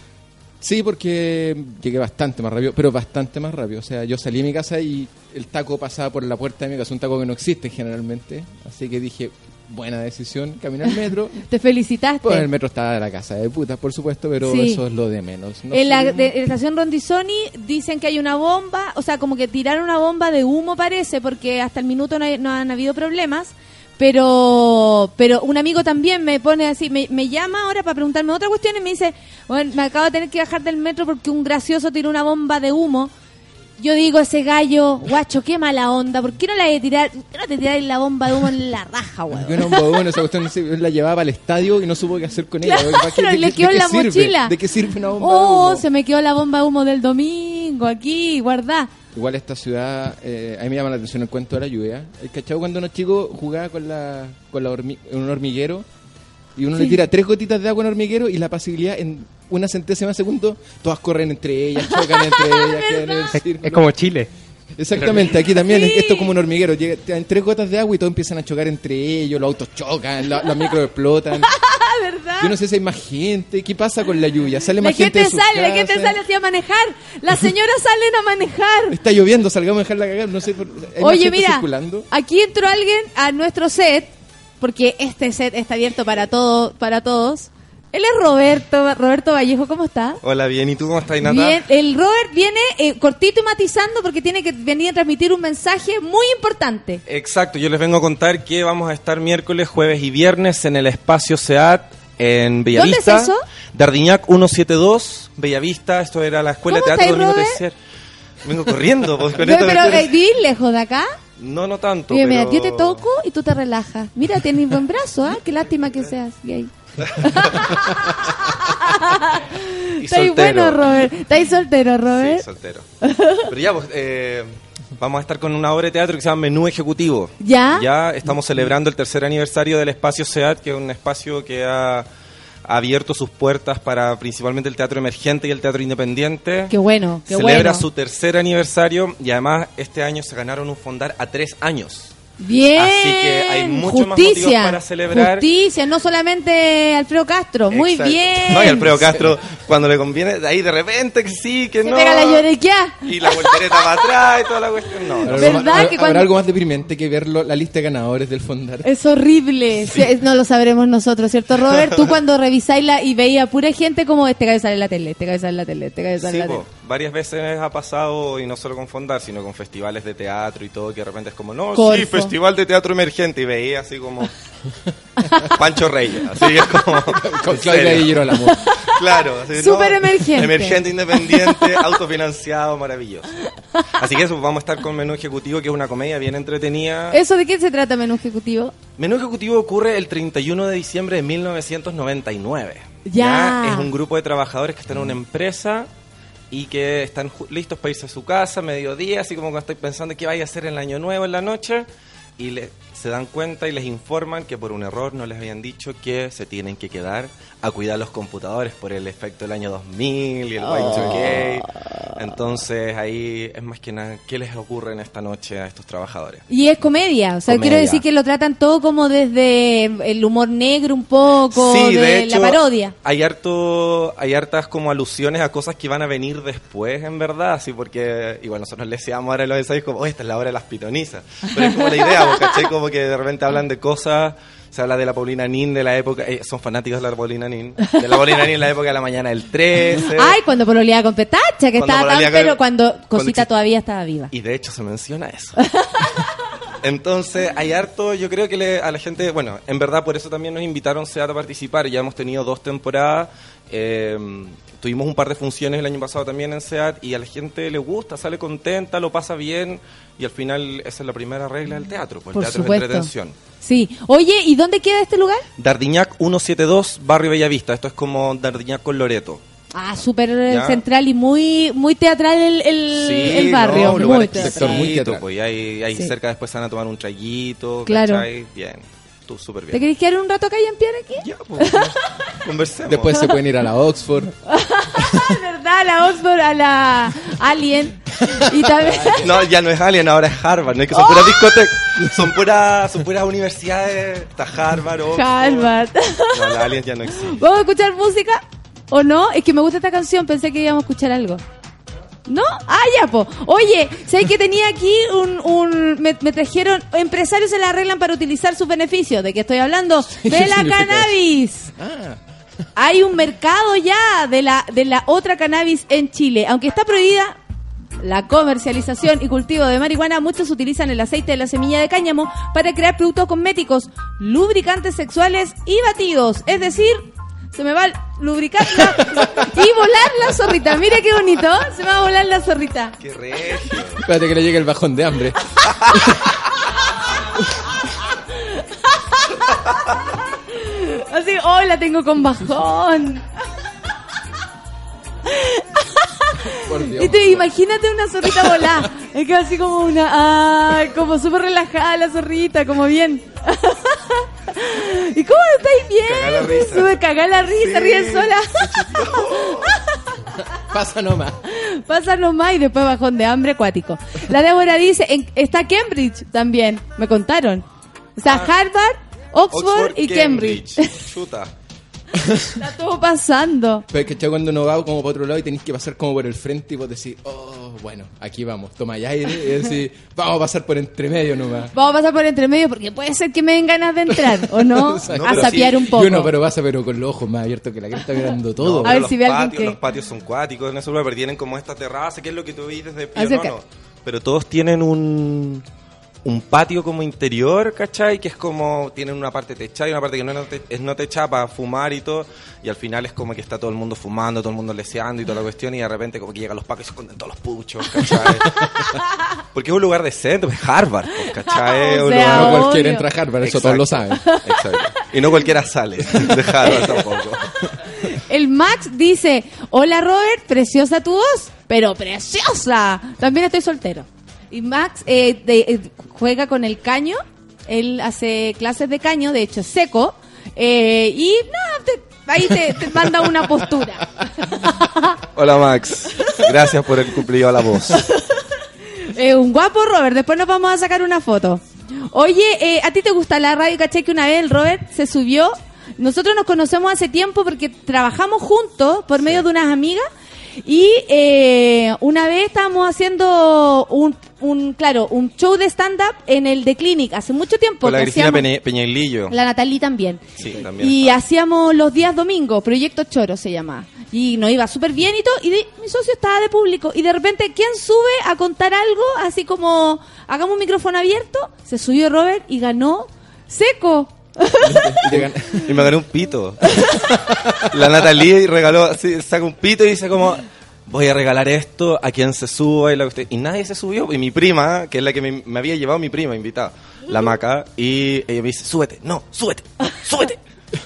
Sí, porque llegué bastante más rápido, pero bastante más rápido. O sea, yo salí de mi casa y el taco pasaba por la puerta de mi casa, un taco que no existe generalmente. Así que dije, buena decisión, caminar al metro. Te felicitaste. Pues el metro estaba de la casa de puta, por supuesto, pero Sí. eso es lo de menos. No en, la, sé, de- en la estación Rondizoni dicen que hay una bomba, o sea, como que tiraron una bomba de humo parece, porque hasta el minuto no, hay- no han habido problemas. Pero pero un amigo también me pone así, me, me llama ahora para preguntarme otra cuestión y me dice, bueno, me acabo de tener que bajar del metro porque un gracioso tiró una bomba de humo. Yo digo, ese gallo, guacho, qué mala onda, ¿por qué no la de tirar, por qué no te tiráis la bomba de humo en la raja, weón? Era un bobón, esa cuestión la llevaba al estadio y no supo qué hacer con ella. ¿Para qué- Claro, de y le quedó de en la sirve? mochila. ¿De qué sirve una bomba Oh, de humo? se me quedó la bomba de humo del domingo aquí, guardá. Igual esta ciudad, eh, a mí me llama la atención el cuento de la lluvia. El cachado cuando uno chico jugaba con la con la hormi- un hormiguero y uno Sí. le tira tres gotitas de agua en hormiguero y la pasibilidad en una centésima de segundo, todas corren entre ellas, chocan entre ellas, quedan en el Es, círculo. es como Chile. Exactamente, aquí también Sí. esto es como un hormiguero. Llega, te dan tres gotas de agua y todos empiezan a chocar entre ellos, los autos chocan, la- las micros explotan. ¿verdad? Yo no sé si hay más gente. ¿Qué pasa con la lluvia? Sale La más gente, gente de sus sale, la gente casas? sale así a manejar. Las señoras salen a manejar. Está lloviendo, salgamos a dejarla cagar. No sé, por- hay más Oye, gente mira, circulando. aquí entró alguien a nuestro set, porque este set está abierto para todo, para todos. Él es Roberto, Roberto Vallejo, ¿cómo está? Hola, bien. ¿Y tú cómo estás, Nata? Bien, el Robert viene eh, cortito y matizando porque tiene que venir a transmitir un mensaje muy importante. Exacto, yo les vengo a contar que vamos a estar miércoles, jueves y viernes en el espacio SEAT en Bellavista. ¿Dónde es eso? Dardiñac 172, Bellavista. Esto era la Escuela de ¿Cómo Teatro Domingo. Vengo corriendo. pues, Pero, pero cuestión. eh, ¿vivís lejos de acá? No, no tanto. Mira, mira, yo te toco y tú te relajas. Mira, tienes buen brazo, ¿ah? Qué lástima que seas gay. Estáis bueno, Robert. Estáis soltero, Robert. Sí, soltero. Pero ya, pues, eh, vamos a estar con una obra de teatro que se llama Menú Ejecutivo. ¿Ya? Ya estamos celebrando el tercer aniversario del espacio SEAT, que es un espacio que ha abierto sus puertas para principalmente el teatro emergente y el teatro independiente. Qué bueno, qué Celebra bueno. su tercer aniversario y además este año se ganaron un fondar a tres años. Bien. Así que hay muchos más Justicia. motivos para celebrar. Justicia, no solamente Alfredo Castro. Muy Exacto. bien. No, y Alfredo Castro, cuando le conviene, de ahí de repente que sí, que Se no. pega la llorequia. Y la voltereta para atrás y toda la cuestión. No, no. ¿Habrá ¿Verdad algo más- que ¿Habrá cuando- algo más deprimente que ver lo- la lista de ganadores del Fondar? Es horrible. Sí, es- no lo sabremos nosotros, ¿cierto, Robert? Tú cuando revisáis la y veía pura gente como este cabeza en la tele, este cabeza en la tele, este cabeza en Sí, la po, tele. varias veces ha pasado, y no solo con Fondar, sino con festivales de teatro y todo, que de repente es como, no, sí, Corfo. Festival de teatro emergente, y veía así como Pancho Reyes, así es como... Con Claudia. Claro, así, Súper emergente. Emergente, independiente, autofinanciado, maravilloso. Así que eso, vamos a estar con Menú Ejecutivo, que es una comedia bien entretenida. ¿Eso de qué se trata, menú ejecutivo? Menú Ejecutivo ocurre el 31 de diciembre de 1999. Ya. Es un grupo de trabajadores que están en una empresa y que están listos para irse a su casa mediodía, así como cuando estoy pensando qué vaya a hacer en el año nuevo en la noche, y le- se dan cuenta y les informan que por un error no les habían dicho que se tienen que quedar a cuidar los computadores por el efecto del año 2000 y el Y2K. Entonces ahí es más que nada, ¿qué les ocurre en esta noche a estos trabajadores? Y es comedia, o sea, Comedia. quiero decir que lo tratan todo como desde el humor negro un poco, Sí, de, de hecho, la parodia. Hay harto, hay hartas como alusiones a cosas que van a venir después, en verdad, así porque igual nosotros le decíamos ahora en los ensayos como, oh, esta es la hora de las pitonizas. Pero es como la idea, ¿vos ¿cachai? Como que de repente hablan de cosas, se habla de la Paulina Nin de la época, eh, son fanáticos de la Paulina Nin, de la Paulina Nin en la época de la mañana del 13. Ay, cuando pololeaba con Petacha, que estaba tan, con- pero cuando Cosita todavía estaba viva. Y de hecho se menciona eso. Entonces, hay harto, yo creo que le- a la gente, bueno, en verdad por eso también nos invitaron SEAT a participar, ya hemos tenido dos temporadas, eh, tuvimos un par de funciones el año pasado también en SEAT y a la gente le gusta, sale contenta, lo pasa bien y al final esa es la primera regla del teatro, pues Por el teatro supuesto. es entretención. Sí. Oye, ¿y dónde queda este lugar? Dardiñac 172, Barrio Bellavista, esto es como Dardiñac con Loreto. Ah, súper eh, central y muy muy teatral el, el, Sí, el barrio. no, un lugar muy teatral. muy teatral. Pues, y ahí, ahí Sí. cerca después se van a tomar un traguito, Claro. ¿cachai? Bien, tú súper bien. ¿Te querés quedar un rato acá y en pie aquí? Ya, pues, conversemos. Después se pueden ir a la Oxford. ¿Verdad? A la Oxford, a la Alien. Y también... No, ya no es Alien, ahora es Harvard, ¿no? Es que son ¡Oh! puras discotecas, son puras, son puras universidades, está Harvard, Oxford. Harvard. No, la Alien ya no existe. ¿Vamos a escuchar música? ¿O no? Es que me gusta esta canción, pensé que íbamos a escuchar algo. ¿No? Ah, ya, po. Oye, ¿sabes que tenía aquí un... un me, me trajeron... Empresarios se la arreglan para utilizar sus beneficios. ¿De qué estoy hablando? ¿Qué De la cannabis. Ah, Hay un mercado ya de la, de la otra cannabis en Chile. Aunque está prohibida la comercialización y cultivo de marihuana, muchos utilizan el aceite de la semilla de cáñamo para crear productos cosméticos, lubricantes sexuales y batidos. Es decir, se me va a lubricar la- y volar la zorrita. Mira qué bonito, se me va a volar la zorrita. Qué regio. espérate que le llegue el bajón de hambre. Así, hoy la tengo con bajón. Y te, imagínate una zorrita volada. Es que así como una. Ay, como súper relajada la zorrita, como bien. ¿Y cómo estáis bien? Sube, cagá la risa, Sí. ríe sola. Pasa nomás. Pasa nomás y después bajón de hambre acuático. La Débora dice: en- está Cambridge también, me contaron. Está Harvard, Oxford, y Cambridge. Chuta. Está todo pasando. Pero es que ya cuando uno va como para otro lado y tenéis que pasar como por el frente y vos decís, oh, bueno, aquí vamos, toma ya aire y decís, vamos a pasar por entre medio nomás. Vamos a pasar por entre medio porque puede ser que me den ganas de entrar, ¿o no? A sapear sí. un poco. Y uno, pero pasa, pero con los ojos más abiertos que la que está mirando todo. No, A ver si ve alguien patios, que- Los patios son cuáticos en ese lugar, pero tienen como esta terraza, que es lo que tú ves desde pie, Acerca. no, no. Pero todos tienen un, un patio como interior, ¿cachai? Que es como, tienen una parte techada y una parte que no es no te- es no techada para fumar y todo. Y al final es como que está todo el mundo fumando, todo el mundo leseando y toda la cuestión. Y de repente como que llegan los pacos y se esconden todos los puchos, ¿cachai? Porque es un lugar decente, pues O Harvard, pues, ¿cachai? Es un sea, lugar- no cualquiera entra a Harvard, eso todos lo saben. Exacto. Y no cualquiera sale de Harvard tampoco. El Max dice, hola Robert, preciosa tu voz, pero preciosa. También estoy soltero. Y Max eh, de- eh, juega con el caño, él hace clases de caño, de hecho seco, eh, y no, te- ahí te, te manda una postura. Hola Max, gracias por el cumplido a la voz. Un guapo Robert, después nos vamos a sacar una foto. Oye, eh, ¿a ti te gusta la radio? ¿Caché que una vez el Robert se subió? Nosotros nos conocemos hace tiempo porque trabajamos juntos por medio de unas amigas y eh, una vez estábamos haciendo un, un, claro, un show de stand-up en el de Clinic hace mucho tiempo. Con la Cristina hacíamos- Peña- Peñailillo. La Natalie también. Sí, también. Y hacíamos los días domingos, Proyecto Choro se llama. Y nos iba súper bien y todo. Y de- mi socio estaba de público. Y de repente, ¿quién sube a contar algo? Así como, hagamos un micrófono abierto. Se subió Robert y ganó seco. Y me gané un pito. la Natalie regaló, así, saca un pito y dice como, voy a regalar esto a quien se suba y la. Y nadie se subió. Y mi prima, que es la que me, me había llevado mi prima invitada, la maca, y ella me dice, súbete, no, súbete, no, súbete,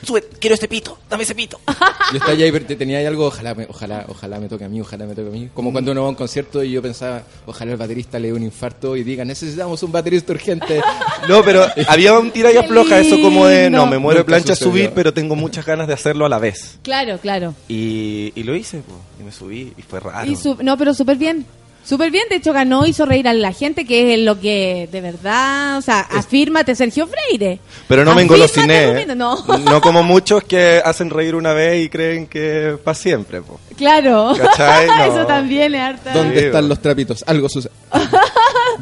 súbete, quiero este pito, dame ese pito. Yo estaba ahí, pero te- tenía ahí algo, ojalá, me- ojalá, ojalá me toque a mí, ojalá me toque a mí. Como cuando uno va a un concierto y yo pensaba, ojalá el baterista le dé un infarto y diga, necesitamos un baterista urgente. No, pero había un tira y afloja, eso como de, no, me muero de plancha sucedió. subir, pero tengo muchas ganas de hacerlo a la vez. Claro, claro. Y, y lo hice, po, y me subí, y fue raro. Y su- no, pero súper bien. Súper bien, de hecho ganó, hizo reír a la gente, que es lo que de verdad, o sea, afírmate Sergio Freire. Pero no me Afírmate, engolosiné. ¿eh? No, No como muchos que hacen reír una vez y creen que para siempre. po. claro. ¿Cachai? No. Eso también es harta. ¿Dónde Sí, están los trapitos? Algo sucede.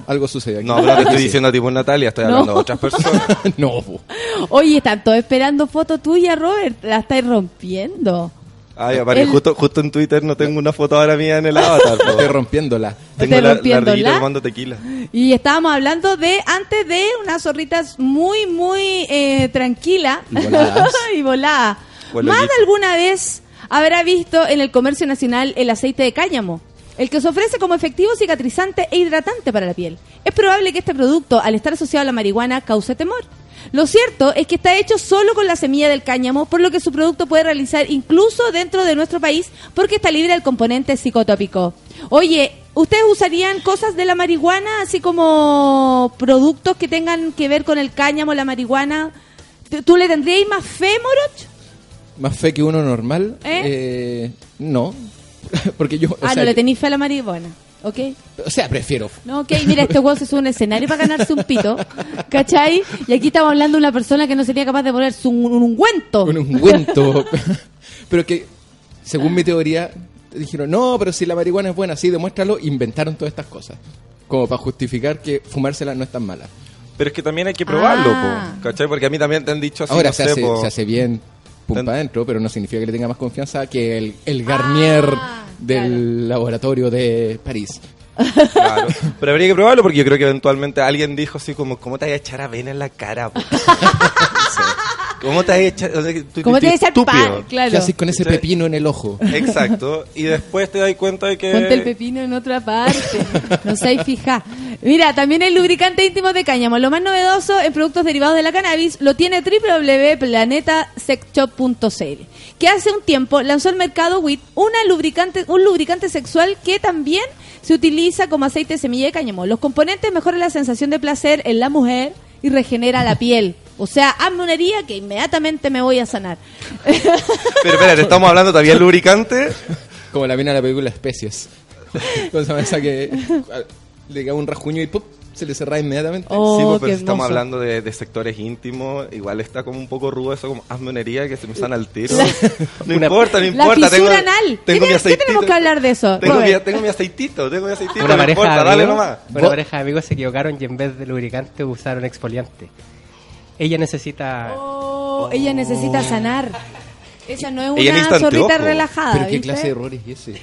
algo sucede aquí. No, pero te estoy diciendo a ti por Natalia, estoy No. hablando de otras personas. no, po. Oye, están todos esperando foto tuya, Robert. La estáis rompiendo. Ay, aparte, El- justo, justo en Twitter no tengo una foto ahora mía en el avatar. Estoy rompiéndola. Tengo ¿Estáis la, la rompiéndola? ardillita tomando tequila. Y estábamos hablando de, antes de unas zorritas muy, muy eh, tranquilas. Y voladas. y voladas. Bueno, Más y- de alguna vez habrá visto en el comercio nacional el aceite de cáñamo. El que se ofrece como efectivo cicatrizante e hidratante para la piel. Es probable que este producto, al estar asociado a la marihuana, cause temor. Lo cierto es que está hecho solo con la semilla del cáñamo, por lo que su producto puede realizar incluso dentro de nuestro país porque está libre del componente psicotópico. Oye, ¿ustedes usarían cosas de la marihuana, así como productos que tengan que ver con el cáñamo, la marihuana? ¿Tú- ¿Tú le tendríais más fe, Moroch? Más fe que uno normal. ¿Eh? eh, no. Porque yo. O ah, sea, no le tenéis fe a la marihuana. ¿Ok? O sea, prefiero. No, ok, mira, este huevo se sube a un escenario para ganarse un pito, ¿cachai? Y aquí estamos hablando de una persona que no sería capaz de ponerse un, un ungüento. Un ungüento. pero que, según mi teoría, dijeron, no, pero si la marihuana es buena, sí, demuéstralo. Inventaron todas estas cosas. Como para justificar que fumársela no es tan mala. Pero es que también hay que probarlo, Ah. po, ¿cachai? Porque a mí también te han dicho así, Ahora no se, sé, hace, po, se hace bien pum Ten- pa' adentro, pero no significa que le tenga más confianza que el, el Garnier Ah, del laboratorio de París. Claro. Pero habría que probarlo porque yo creo que eventualmente alguien dijo así como, ¿cómo te vas a echar avena en la cara? po?" ¿Cómo te vas a echar? o sea, tú- ¿Cómo tú- te estúpido. pan? Claro. ¿Qué haces con ese pepino en el ojo? Exacto. Y después te das cuenta de que... Ponte el pepino en otra parte. No seáis fija. Mira, también el lubricante íntimo de cáñamo. Lo más novedoso en productos derivados de la cannabis lo tiene www.planetasexshop.cl que hace un tiempo lanzó al mercado WIT una lubricante, un lubricante sexual que también se utiliza como aceite de semilla de cáñamo. Los componentes mejoran la sensación de placer en la mujer y regenera la piel. O sea, hazme una herida que inmediatamente me voy a sanar. Pero espérate, ¿estamos hablando todavía lubricante? Como la mina de la película Especies. ¿Cómo se llama esa que le cae un rasguño y ¡pum! Se le cerra inmediatamente? Oh, sí, pues, qué pero si estamos hablando de, de sectores íntimos, igual está como un poco rudo eso, como hazme una herida que se me sana al tiro. No importa, no importa. tengo, anal. ¿Qué, Tengo mi tenemos- qué aceitito. tenemos que hablar de eso? Tengo mi, tengo mi aceitito, tengo mi aceitito, Una no pareja, importa, de dale amigos, nomás. una pareja de amigos se equivocaron y en vez de lubricante usaron exfoliante. Ella necesita... Oh, ella necesita sanar. Esa no es una zorrita relajada. ¿Pero qué ¿viste? clase de error es ese?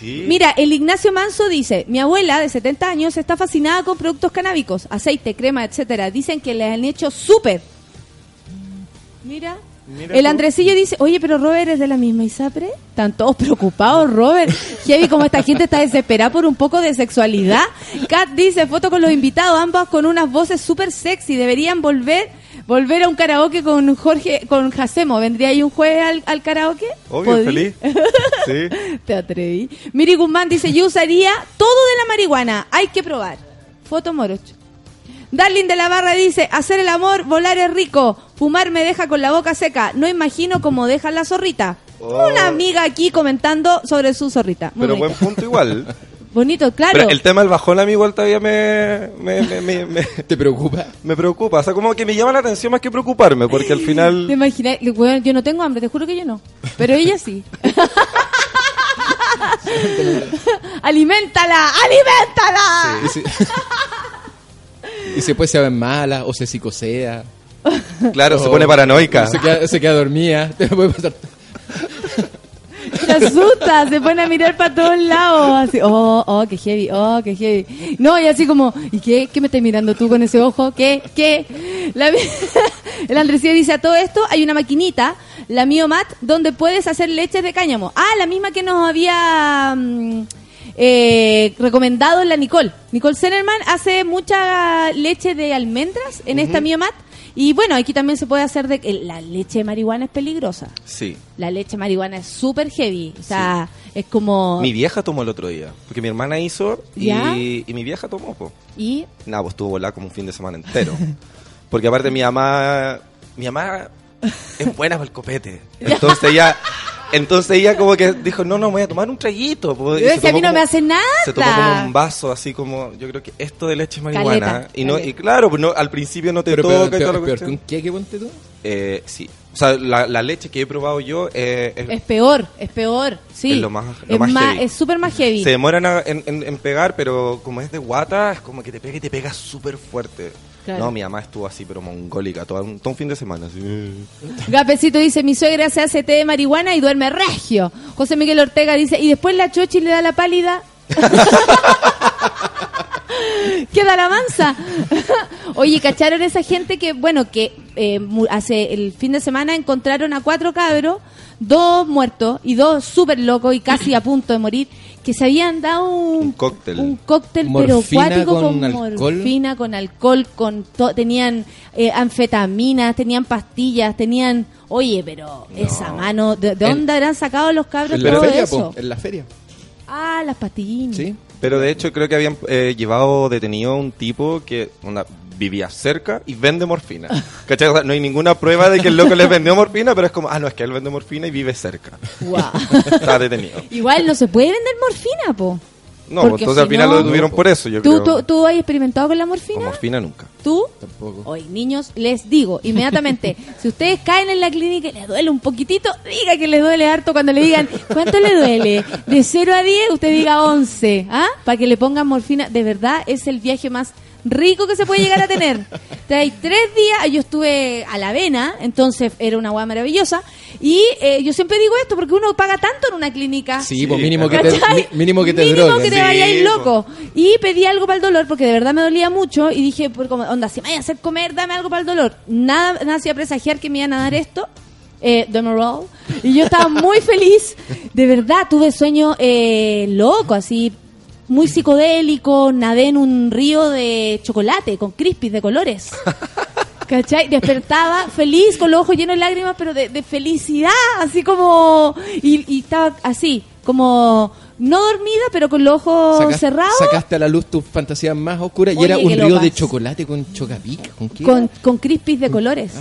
Sí. Mira, el Ignacio Manso dice, mi abuela de 70 años está fascinada con productos canábicos, aceite, crema, etcétera. Dicen que le han hecho súper. Mira. Mira el tú. Andresillo dice, oye, pero Robert es de la misma ISAPRE. Están todos preocupados, Robert. Heavy, como esta gente está desesperada por un poco de sexualidad. Kat dice, foto con los invitados, ambas con unas voces súper sexy. Deberían volver volver a un karaoke con Jorge, con Jacemo. ¿Vendría ahí un jueves al, al karaoke? Obvio, ¿Podí? feliz. Sí. Te atreví. Miri Guzmán dice, yo usaría todo de la marihuana. Hay que probar. Foto morocho. Darling de la Barra dice, hacer el amor, volar es rico. Fumar me deja con la boca seca. No imagino cómo deja la zorrita. Oh. Una amiga aquí comentando sobre su zorrita. Muy Pero buen punto igual. Bonito, claro. Pero el tema del bajón a mí igual todavía me, me, me, me, me- ¿Te preocupa? me preocupa. O sea, como que me llama la atención más que preocuparme, porque al ¿Te final... imaginas? Weón, yo no tengo hambre, te juro que yo no. Pero ella sí. ¡Aliméntala! ¡Aliméntala! Y, si... y si después se ven malas o se psicosea. Claro, se pone paranoica. Se queda, se queda dormida. Te puede pasar. Se asusta, se pone a mirar para todos lados. Así, oh, oh, qué heavy, oh, qué heavy. No, y así como, ¿y qué? ¿Qué me estás mirando tú con ese ojo? ¿Qué? ¿Qué? La, el Andresía dice, a todo esto hay una maquinita, la Miomat, donde puedes hacer leches de cáñamo. Ah, la misma que nos había mm, eh, recomendado la Nicole. Nicole Zenerman hace mucha leche de almendras en esta Miomat. Y bueno, aquí también se puede hacer de... La leche de marihuana es peligrosa. Sí. La leche marihuana es súper heavy. O sea, es como. Mi vieja tomó el otro día, porque mi hermana hizo y, y mi vieja tomó, po. Y. Nada, pues estuvo volada como un fin de semana entero. Porque aparte mi mamá, mi mamá es buena para el copete. Entonces ella, entonces ella como que dijo, no, no, me voy a tomar un traguito. po. Y Pero se es que a mí no me como- hace nada. Se tomó como un vaso, así como, yo creo que esto de leche es marihuana. Caleta, y no, caleta. y claro, pues no, al principio no te Pero toca peor, y toda peor, la un qué que ponte tú. Eh, sí. O sea, la, la leche que he probado yo eh, es, Es peor, es peor. Sí. Es lo más- lo es más más- heavy. es súper más heavy. se demoran a- en, en- en pegar, pero como es de guata, es como que te pega y te pega súper fuerte. Claro. No, mi mamá estuvo así, pero mongólica, todo un, todo un fin de semana. Así. Gapecito dice: Mi suegra se hace té de marihuana y duerme regio. José Miguel Ortega dice: Y después la chochi le da la pálida. Queda la mansa. Oye, ¿cacharon esa gente que, bueno, que eh, hace el fin de semana encontraron a cuatro cabros, dos muertos y dos súper locos y casi a punto de morir, que se habían dado un, Un cóctel. un cóctel pero Morfina cuático con con, alcohol. morfina, con alcohol, con to- tenían eh, anfetaminas, tenían pastillas, tenían, oye, pero esa mano, ¿de, de En- dónde habrán sacado los cabros En la todo feria, eso? po, en la feria. Ah, las pastillinas. Sí. Pero de hecho creo que habían eh, llevado detenido a un tipo que onda, vivía cerca y vende morfina. ¿Cachai? O sea, no hay ninguna prueba de que el loco les vendió morfina, pero es como, ah, no, es que él vende morfina y vive cerca. Guau. Está detenido. Igual no se puede vender morfina, po. No, Porque entonces al final no- lo detuvieron por eso, yo ¿Tú, creo. tú, ¿Tú has experimentado con la Con morfina? morfina nunca. ¿Tú? Tampoco. Hoy, niños, les digo inmediatamente, si ustedes caen en la clínica y les duele un poquitito, diga que les duele harto cuando le digan, ¿cuánto le duele? De 0 a 10, usted diga 11, ¿ah? Para que le pongan morfina. De verdad, es el viaje más rico que se puede llegar a tener. Trae tres días, yo estuve a la avena, entonces era una hueá maravillosa, y eh, yo siempre digo esto porque uno paga tanto en una clínica. Sí, pues mínimo que te, mínimo que te Mínimo droguen. que te Sí, vayáis po. loco. Y pedí algo para el dolor porque de verdad me dolía mucho y dije, por como, onda, si me voy a hacer comer, dame algo para el dolor. Nada, nada hacía presagiar que me iban a dar esto. Eh, Demerol. Y yo estaba muy feliz. De verdad, tuve sueño eh, loco, así, muy psicodélico. Nadé en un río de chocolate con crispies de colores. ¿Cachai? Despertaba feliz, con los ojos llenos de lágrimas, pero de, de felicidad, así como... Y, y estaba así, como no dormida, pero con los ojos cerrados, Sacaste a la luz tus fantasías más oscuras y era un río de chocolate con chocapic. ¿Con qué? con, con crispies de colores.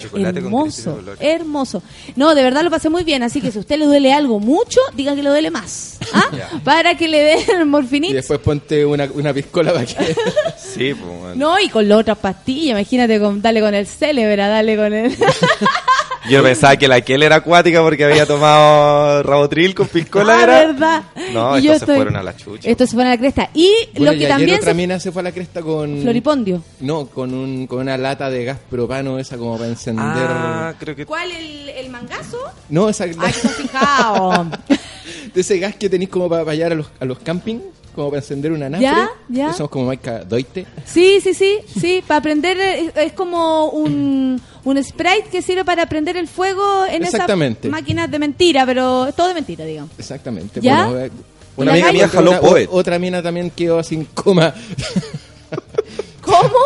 Chocolate con hermoso, colores. hermoso. No, de verdad lo pasé muy bien, así que si a usted le duele algo mucho, diga que le duele más. ¿ah? Ya. Para que le den Y morfinita. después ponte una, una piscola para que... Sí, pues, bueno. No, y con las otras pastillas, imagínate, con, dale con el célebra, dale con el... Yo pensaba que la Kel era acuática porque había tomado Rabotril con piscola. Ah, era. verdad. No, Y yo estos se estoy- fueron a la chucha. Estos se fueron a la cresta. Y Bueno, lo y que ayer también otra se... mina se fue a la cresta con... Floripondio. No, con, un, con una lata de gas propano, esa como para encender... Ah, creo que. ¿Cuál? ¿El, el mangazo? No, esa... Ay, ha fijado. de ese gas que tenéis como para, para a los, a los camping, como para encender una nafre. Ya, ya. Que somos como marca Doite. Sí, sí, sí, sí, para prender es, es como un, un sprite que sirve para prender el fuego en esas Exactamente. máquinas de mentira, pero es todo de mentira, digamos. Exactamente. ¿Ya? Bueno, eh, ¿Y Una amiga mía jaló Otra- Poet. Otra mina también quedó sin coma. ¿Cómo?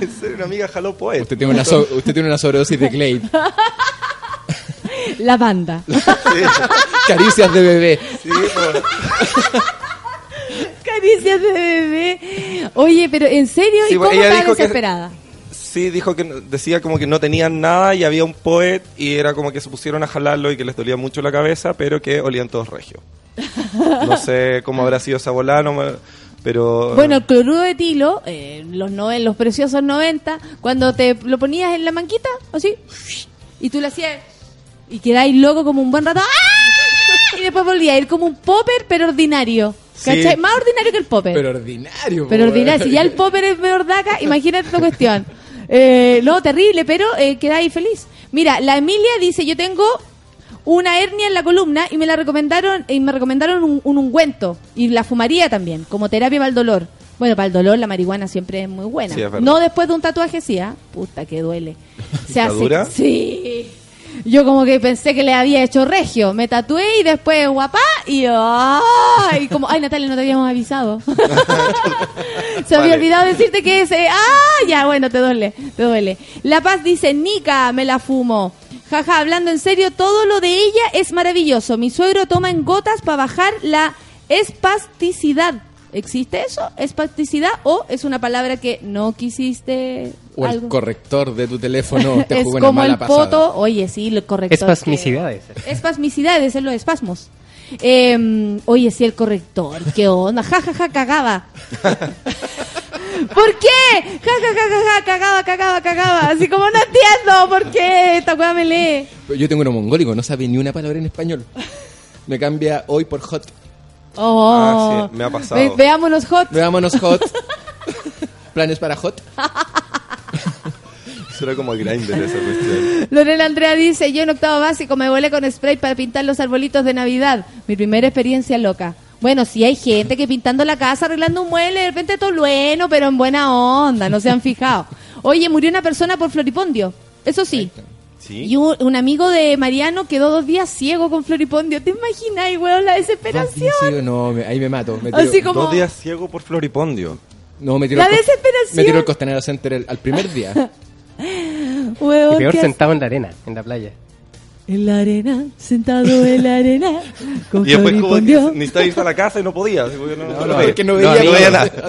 En serio, una amiga jaló Poet. Usted tiene una, so- usted tiene una sobredosis de Glade. La banda. Caricias de bebé. Sí. Caricias de bebé. Oye, pero en serio, Sí, ¿y cómo ella está dijo que- desesperada? Sí, dijo que decía como que no tenían nada y había un poet y era como que se pusieron a jalarlo y que les dolía mucho la cabeza, pero que olían todos regios. No sé cómo habrá sido esa volada, no me- pero... Bueno, el cloruro de etilo, eh, los, no, los preciosos 90, cuando te lo ponías en la manquita, así, y tú le hacías, y quedáis loco como un buen rato, ¡ah! y después volvía a ir como un popper, pero ordinario. Sí. ¿Cachai? Más ordinario que el popper. Pero ordinario. Pero ordinario, si ya el popper es peor daca, imagínate esta cuestión. Eh, no, terrible, pero eh, quedáis feliz. Mira, la Emilia dice, yo tengo una hernia en la columna y me la recomendaron y me recomendaron un, un ungüento y la fumaría también como terapia para el dolor. Bueno, para el dolor la marihuana siempre es muy buena. Sí, es verdad. no después de un tatuaje sí, ¿ah? Puta que duele. Se ¿Está hace dura? Sí. Yo como que pensé que le había hecho regio. Me tatué y después guapá y ay, como ay Natalia no te habíamos avisado. Se había olvidado decirte que ese. ¡Ah! Ya, bueno, te duele, te duele. La Paz dice, Nica, me la fumo. Jaja, hablando en serio, todo lo de ella es maravilloso. Mi suegro toma en gotas para bajar la espasticidad. ¿Existe eso? ¿Espasticidad? ¿O es una palabra que no quisiste? O el corrector de tu teléfono te es jugó una como mala el pasada. poto. Oye, sí, el corrector. Espasmicidades. que- Espasmicidades, es lo de espasmos. Eh, oye, sí, el corrector. ¿Qué onda? Ja, ja, ja, cagaba. ¿Por qué? Ja, ja, ja, ja, ja, cagaba, cagaba, cagaba. Así como no entiendo por qué esta weá me lee. Yo tengo uno mongólico, no sabe ni una palabra en español. Me cambia hoy por hot. Oh. Ah, sí, me ha pasado. Ve- veámonos hot. Veámonos hot. Planes para hot. Eso era como grinder esa cuestión. Lorena Andrea dice, yo en octavo básico me volé con spray para pintar los arbolitos de Navidad. Mi primera experiencia loca. Bueno, sí hay gente que pintando la casa, arreglando un mueble, de repente todo bueno, pero en buena onda, no se han fijado. Oye, murió una persona por floripondio. Eso sí. ¿Sí? Y un, un amigo de Mariano quedó dos días ciego con floripondio. ¿Te imaginas, weón, la desesperación? no, me- ahí me mato. Me Así como- Dos días ciego por floripondio. no, me tiro La desesperación. Me tiro el Costanera Center el- al primer día. Weón, Y peor sentado en la arena, en la playa. En la arena, sentado en la arena, con Y después como que necesitaba irse a la casa y no podía. porque no, no, no, porque no No, veía no veía nada.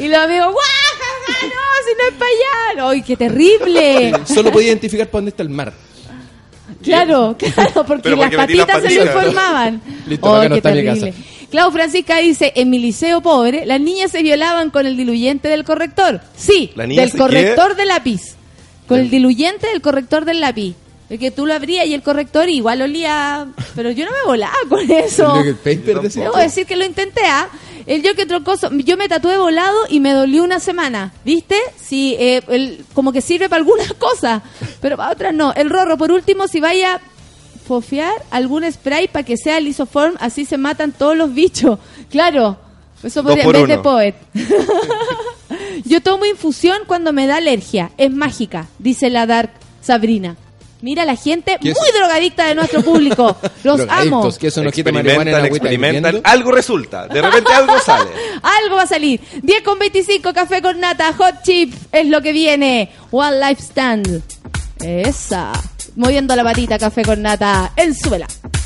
lo. Y los amigos, ¡guau! Si no es para allá. ¡Ay, qué terrible! Solo podía identificar para dónde está el mar. Claro, claro, porque las porque metí las patitas se lo informaban. Listo, Oh, no qué mi terrible. casa. Clau Francisca dice, en mi liceo pobre, las niñas se violaban con el diluyente del corrector. Sí, ¿La niña del corrector de lápiz. Con el diluyente del corrector del lápiz. De que tú lo abrías y el corrector igual olía... Pero yo no me volaba con eso. El paper decía. Debo decir que lo intenté, ¿ah? El yo que otro cosa, yo me tatué volado y me dolió una semana, ¿viste? Sí, eh, el- como que sirve para algunas cosas, pero para otras no. El rorro, por último, si vaya a fofear algún spray para que sea lisoform, así se matan todos los bichos. Claro, eso podría, vez de poet. yo tomo infusión cuando me da alergia, es mágica, dice la Dark Sabrina. Mira la gente ¿Qué muy es? drogadicta de nuestro público. Los amo. Que eso no Experimentan, experimentan. Algo resulta. De repente algo sale. Algo va a salir. 10 con 25, café con nata, hot chip es lo que viene. One Life Stand. Esa. Moviendo la patita, café con nata. En súbela. Tell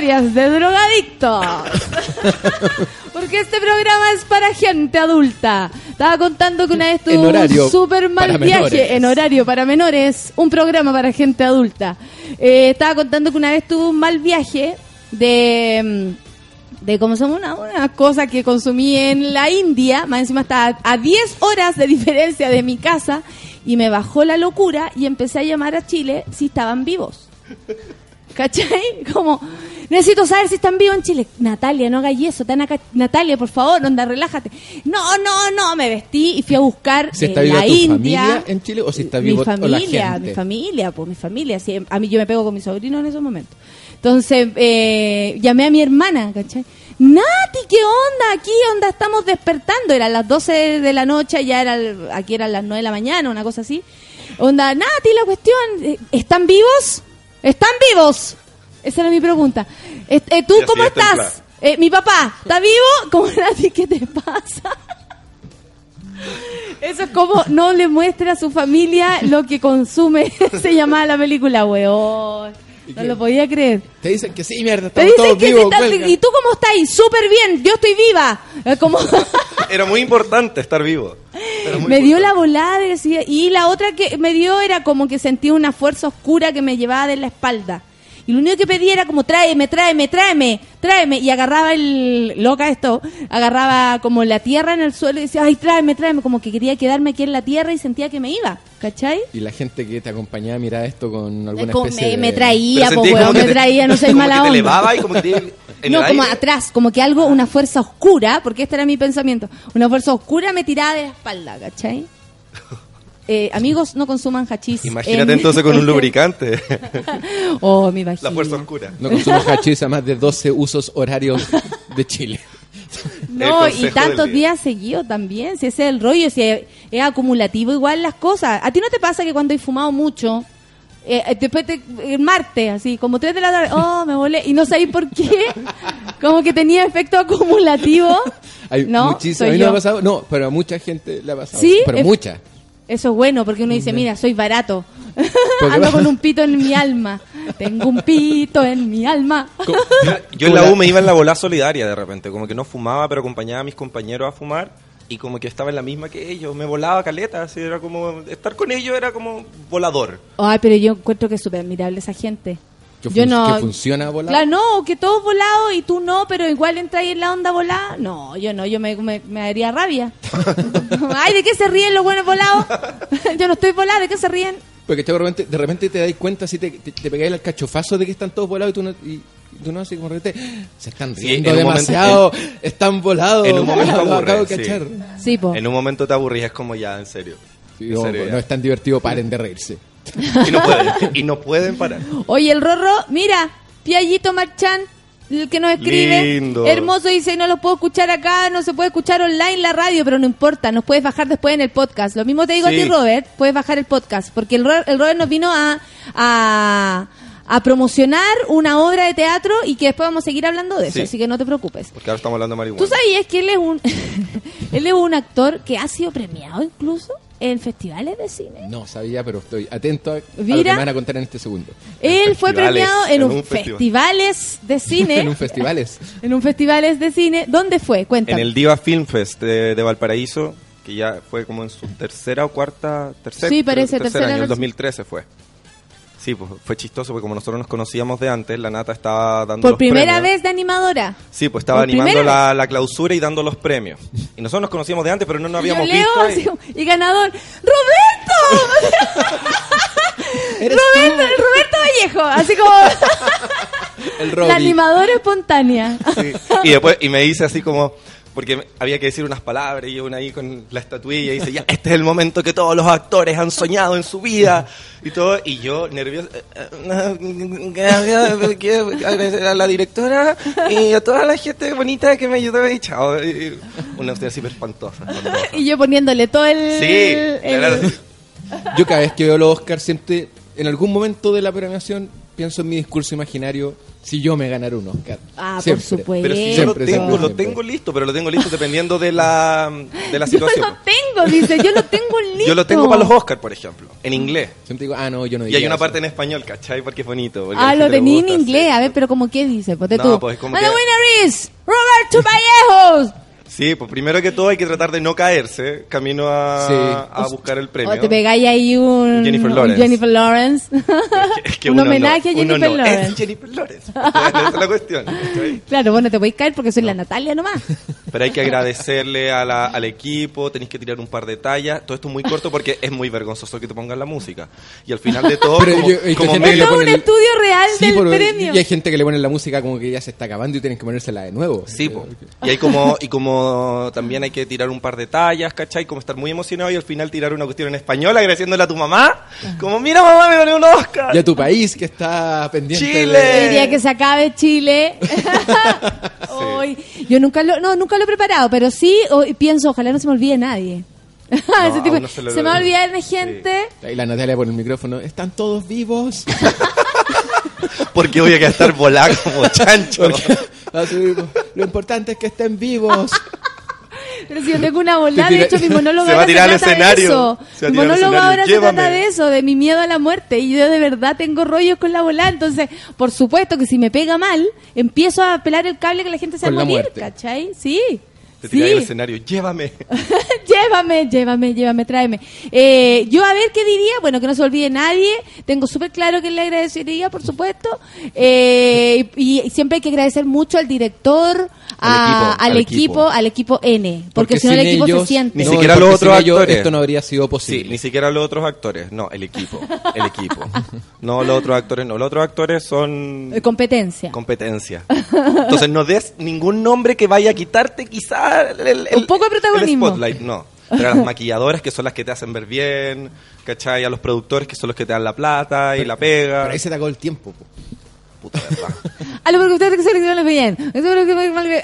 Historias de Drogadictos. Porque este programa es para gente adulta. Estaba contando que una vez tuve un super mal viaje menores. en horario para menores, un programa para gente adulta. Eh, estaba contando que una vez tuve un mal viaje de mm, de cómo se llama una, una cosa que consumí en la India, más encima estaba a 10 horas de diferencia de mi casa y me bajó la locura y empecé a llamar a Chile si estaban vivos. ¿Cachai? Como, necesito saber si están vivos en Chile. Natalia, no hagas eso. Acá- Natalia, por favor, onda, relájate. No, no, no. Me vestí y fui a buscar Si está eh, viva la tu India. familia en Chile o si está mi vivo o la familia, gente. mi familia, pues mi familia. Sí, a mí yo me pego con mi sobrino en esos momentos. Entonces, eh, llamé a mi hermana, ¿cachai? Nati, ¿qué onda? Aquí, onda, estamos despertando. Eran las 12 de la noche, ya era, aquí eran las 9 de la mañana, una cosa así. Onda, Nati, la cuestión, eh, ¿están vivos? ¿Están vivos? Esa era mi pregunta. Eh, eh, ¿Tú cómo estás? Eh, mi papá, ¿está vivo? ¿Cómo Nati, qué te pasa? Eso es como no le muestra a su familia lo que consume. Se llamaba la película, weón. No lo podía creer. Te dicen que sí, mierda, Te estamos dicen todos que vivos. si estás-. ¿Y tú cómo estás? Súper bien, yo estoy viva. Como Era muy importante estar vivo. Me dio la volada y la otra que me dio era como que sentía una fuerza oscura que me llevaba de la espalda. Y lo único que pedía era como tráeme, tráeme, tráeme, tráeme. Y agarraba el, loca esto, agarraba como la tierra en el suelo y decía, ay, tráeme, tráeme. Como que quería quedarme aquí en la tierra y sentía que me iba. ¿Cachai? Y la gente que te acompañaba miraba esto con alguna Como especie me, de... me traía, como weón, me te- traía, no soy como mala que te onda. elevaba y como que te- en no, como aire. atrás, como que algo, una fuerza oscura, porque este era mi pensamiento, una fuerza oscura me tiraba de la espalda, ¿cachai? Eh, amigos, no consuman hachís. Imagínate en- entonces con un lubricante. oh, mi vagina. la fuerza oscura. No consumo hachís a más de 12 usos horarios de Chile. No, y tantos día. días seguidos también, si ese es el rollo, si es, es acumulativo igual las cosas. ¿A ti no te pasa que cuando he fumado mucho, eh, eh, después te, el martes, así, como tres de la tarde, oh, me volé, y no sabéis por qué, como que tenía efecto acumulativo? Hay no, muchísimas. soy A mí no me ha pasado. No, pero a mucha gente le ha pasado. Sí, Pero es- mucha. Eso es bueno, porque uno dice, mira, soy barato. Porque Ando con un pito en mi alma. Tengo un pito en mi alma. Yo en la U me iba en la bola solidaria de repente, como que no fumaba, pero acompañaba a mis compañeros a fumar y como que estaba en la misma que ellos, me volaba caleta, así era como estar con ellos era como volador. Ay, pero yo encuentro que es súper admirable esa gente. Que, Yo no- que funciona volado. Claro, no, que todos volados y tú no, pero igual entras ahí en la onda volada. No, yo no, yo me, me, me daría rabia. Ay, ¿de qué se ríen los buenos volados? yo no estoy volada, ¿de qué se ríen? Porque de repente, de repente te das cuenta si te, te, te pegáis el cachofazo de que están todos volados y tú no, y, tú no así como de repente, se están Sí, riendo en un demasiado, están volados. en un momento lo aburre, acabo de sí. Sí, po. En un momento te aburrís, es como ya, en serio. Sí, En no, serio, no ya. es tan divertido, paren de reírse. Y no pueden, y no pueden parar. Oye, el Rorro, mira, Piallito Marchán, el que nos escribe, Lindo. hermoso, dice, no lo puedo escuchar acá, no se puede escuchar online la radio, pero no importa, nos puedes bajar después en el podcast. Lo mismo te digo Sí. a ti, Robert, puedes bajar el podcast, porque el, el Robert nos vino a, a, a promocionar una obra de teatro y que después vamos a seguir hablando de eso, Sí. así que no te preocupes. Porque ahora estamos hablando de marihuana. ¿Tú sabías que él es un él es un actor que ha sido premiado incluso en festivales de cine? No sabía, pero estoy atento a, a lo que me van a contar en este segundo. Él fue premiado en, en un un festival. festivales de cine. en un festivales. En un festivales de cine. ¿Dónde fue? En Cuéntame. el Diva Film Fest de, de Valparaíso, que ya fue como en su tercera o cuarta, tercer, Sí, parece, tercer tercera año, el vez. 2013 fue. Sí, pues fue chistoso porque como nosotros nos conocíamos de antes, la Nata estaba dando Por los primera premios. vez de animadora. Sí, pues estaba por animando la, la clausura y dando los premios. Y nosotros nos conocíamos de antes, pero no nos habíamos leo visto. y- ganador. ¡Roberto! Roberto, Roberto Vallejo. Así como El la animadora espontánea. Sí. Y después, y me dice así como, porque había que decir unas palabras y yo una ahí con la estatuilla y dice, ya, este es el momento que todos los actores han soñado en su vida y todo, y yo nervioso, quiero agradecer a la directora y a toda la gente bonita que me ayudó y chao, y una usted así espantosa. Y yo poniéndole todo el. Sí, el-. Yo cada vez que veo los Oscars siempre, en algún momento de la premiación, pienso en mi discurso imaginario si yo me ganara un Oscar. Ah, por supuesto. Pero si yo Siempre, lo tengo, siempre, lo siempre. tengo listo, pero lo tengo listo dependiendo de la, de la Yo situación. lo tengo, dice. Yo lo tengo listo. Yo lo tengo para los Oscars, por ejemplo, en inglés. Siempre digo, ah, no, yo no Y diría hay una eso. parte en español, ¿cachai? Porque es bonito. porque Ah, lo tenía en inglés. sí. A ver, pero como qué dice? Ponte No, tú. pues, como que- winner is Roberto Vallejos. Sí, pues primero que todo hay que tratar de no caerse camino a, Sí. a buscar el premio. O te pegáis ahí un Jennifer un Lawrence. Jennifer Lawrence. Es que un no- homenaje a Jennifer no Lawrence. Es Jennifer Lawrence. Esa es la cuestión. Claro, bueno, te podéis caer porque soy la Natalia nomás. Pero hay que agradecerle a la- al equipo, tenéis que tirar un par de tallas. Todo esto es muy corto porque es muy vergonzoso que te pongan la música. Y al final de todo, Pero como, yo- hay como gente que le un el- estudio real Sí, del pero- premio. Y hay gente que le pone la música como que ya se está acabando y tienen que ponérsela de nuevo. Sí, po. y hay como y como también hay que tirar un par de tallas, ¿cachai? Como estar muy emocionado y al final tirar una cuestión en español agradeciéndole a tu mamá. Como, mira mamá, me gané un Oscar. Y a tu país que está pendiente Chile. de... El día que se acabe Chile. Ay, yo nunca lo, no, nunca lo he preparado, pero sí o- pienso, ojalá no se me olvide nadie. Ese a tipo- uno se se, me va a olvida. olvidar de gente. Ahí la Natalia por el micrófono. ¿Están todos vivos? Porque voy a quedar estar volado como chancho. Subir, Lo importante es que estén vivos. Pero si yo tengo una volada, Te de hecho mi monólogo Se va a ahora tirar se trata escenario. de eso. Se va a Mi monólogo ahora se trata de eso, de mi miedo a la muerte. Y yo de verdad tengo rollos con la volada. Entonces, por supuesto que si me pega mal, empiezo a pelar el cable que la gente se va a morir. ¿cachai? Sí. Te tiré al escenario, llévame. llévame, llévame, llévame, tráeme. Eh, yo a ver qué diría, bueno, que no se olvide nadie, tengo súper claro que le agradecería, por supuesto, Eh, y, y siempre hay que agradecer mucho al director, a- equipo, al, al equipo, equipo. al equipo N, porque, si no el equipo ellos- se siente. Ni siquiera los otros ellos actores. Esto no habría sido Sí, posible. ni siquiera los otros actores. No, el equipo. El equipo. No, los otros actores no. Los otros actores son Eh, competencia. competencia. Entonces no des ningún nombre que vaya a quitarte quizá el, el- Un poco de protagonismo. el spotlight, no. Pero a las maquilladoras que son las que te hacen ver bien, ¿cachai? A los productores que son los que te dan la plata y la pega. Pero ahí se te acabó el tiempo. po. Puta verdad. A lo porque usted que selecciona bien.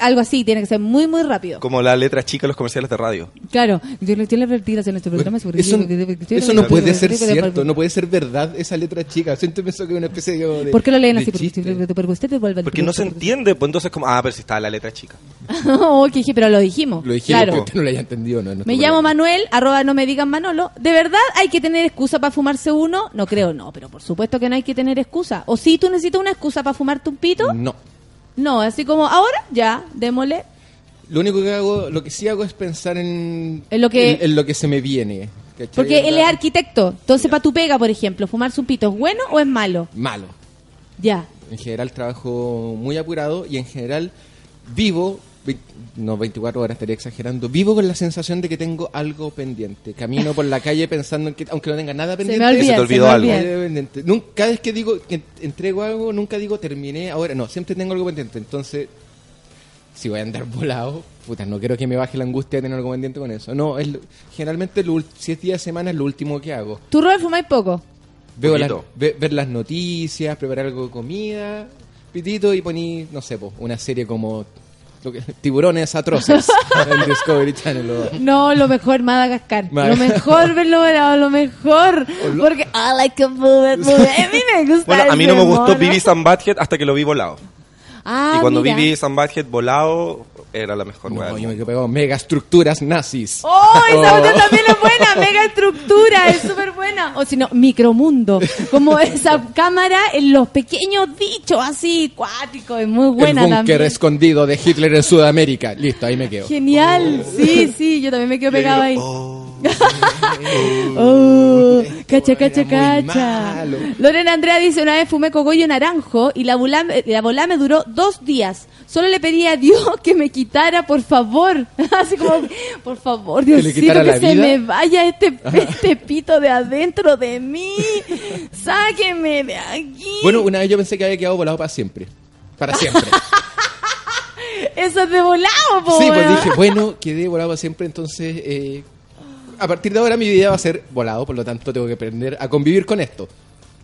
Algo así, tiene que ser muy, muy rápido. Como la letra chica en los comerciales de radio. Claro, yo le en este programa. Eso, eso no puede ser de- cierto, no puede ser verdad esa letra chica. Siempre pensó que es una especie de. de- ¿Por qué lo leen así? Porque porque usted te vuelve al Porque no se entiende, pues entonces como, ah, pero si está la letra chica. Oh, que pero lo dijimos. Lo dijimos, claro. usted no lo haya entendido. No, nuestro Me llamo problema. Manuel, arroba no me digan Manolo. ¿De verdad hay que tener excusa para fumarse uno? No creo, no, pero por supuesto que no hay que tener excusa. ¿O si tú necesitas una excusa para fumarte un pito? No. No, así como, ahora, ya, démosle. Lo único que hago, lo que sí hago es pensar en, En lo que- en, en lo que se me viene. ¿cachai? Porque él es arquitecto. Entonces, para tu pega, por ejemplo, ¿fumarse un pito es bueno o es malo? Malo. Ya. En general trabajo muy apurado y en general vivo, no 24 horas estaría exagerando, vivo con la sensación de que tengo algo pendiente. Camino por la calle pensando en que, aunque no tenga nada Se pendiente, me olvida. se te olvidó me algo. olvida. algo pendiente. Nun- cada vez que digo que entrego algo, nunca digo terminé ahora. No, siempre tengo algo pendiente. Entonces, si voy a andar volado, puta, no quiero que me baje la angustia de tener algo pendiente con eso. No, es generalmente lo ul- si es día de semana es lo último que hago. ¿Tú, Robert, fumáis poco? Veo las- ve- ver las noticias, preparar algo de comida, pitito y poní, no sé, po, una serie como Tiburones Atroces en Discovery Channel. o- No, lo mejor, Madagascar. Mad- Lo mejor, verlo volado, lo mejor. Porque I like a bullet, bullet. A mí me gusta Bueno, a mí no me gustó and Butthead hasta que lo vi volado. Ah, y cuando mira. vi Beavis and Butthead volado, era la mejor No, yo me pegado. Megaestructuras nazis. ¡Oh! Esa Oh. otra también es buena, mega estructura, es súper buena. O si no, micromundo. Como esa cámara en los pequeños dichos así, cuáticos, es muy buena El búnker también. escondido de Hitler en Sudamérica. Listo, ahí me quedo. Genial, sí, sí, yo también me quedo pegado ahí. Oh, Oh, cacha, cacha, cacha. Lorena Andrea dice, una vez fumé cogollo naranjo y la volá, la volá me duró dos días. Solo le pedí a Dios que me quitara, por favor. Así como, por favor, Diosito, que, la se vida? me vaya este, este pito de adentro de mí. Sáqueme de aquí. Bueno, una vez yo pensé que había quedado volado para siempre. Para siempre. Eso es de volado, po, sí, pues dije, bueno, quedé volado para siempre, entonces... eh, a partir de ahora mi vida va a ser volado, por lo tanto tengo que aprender a convivir con esto.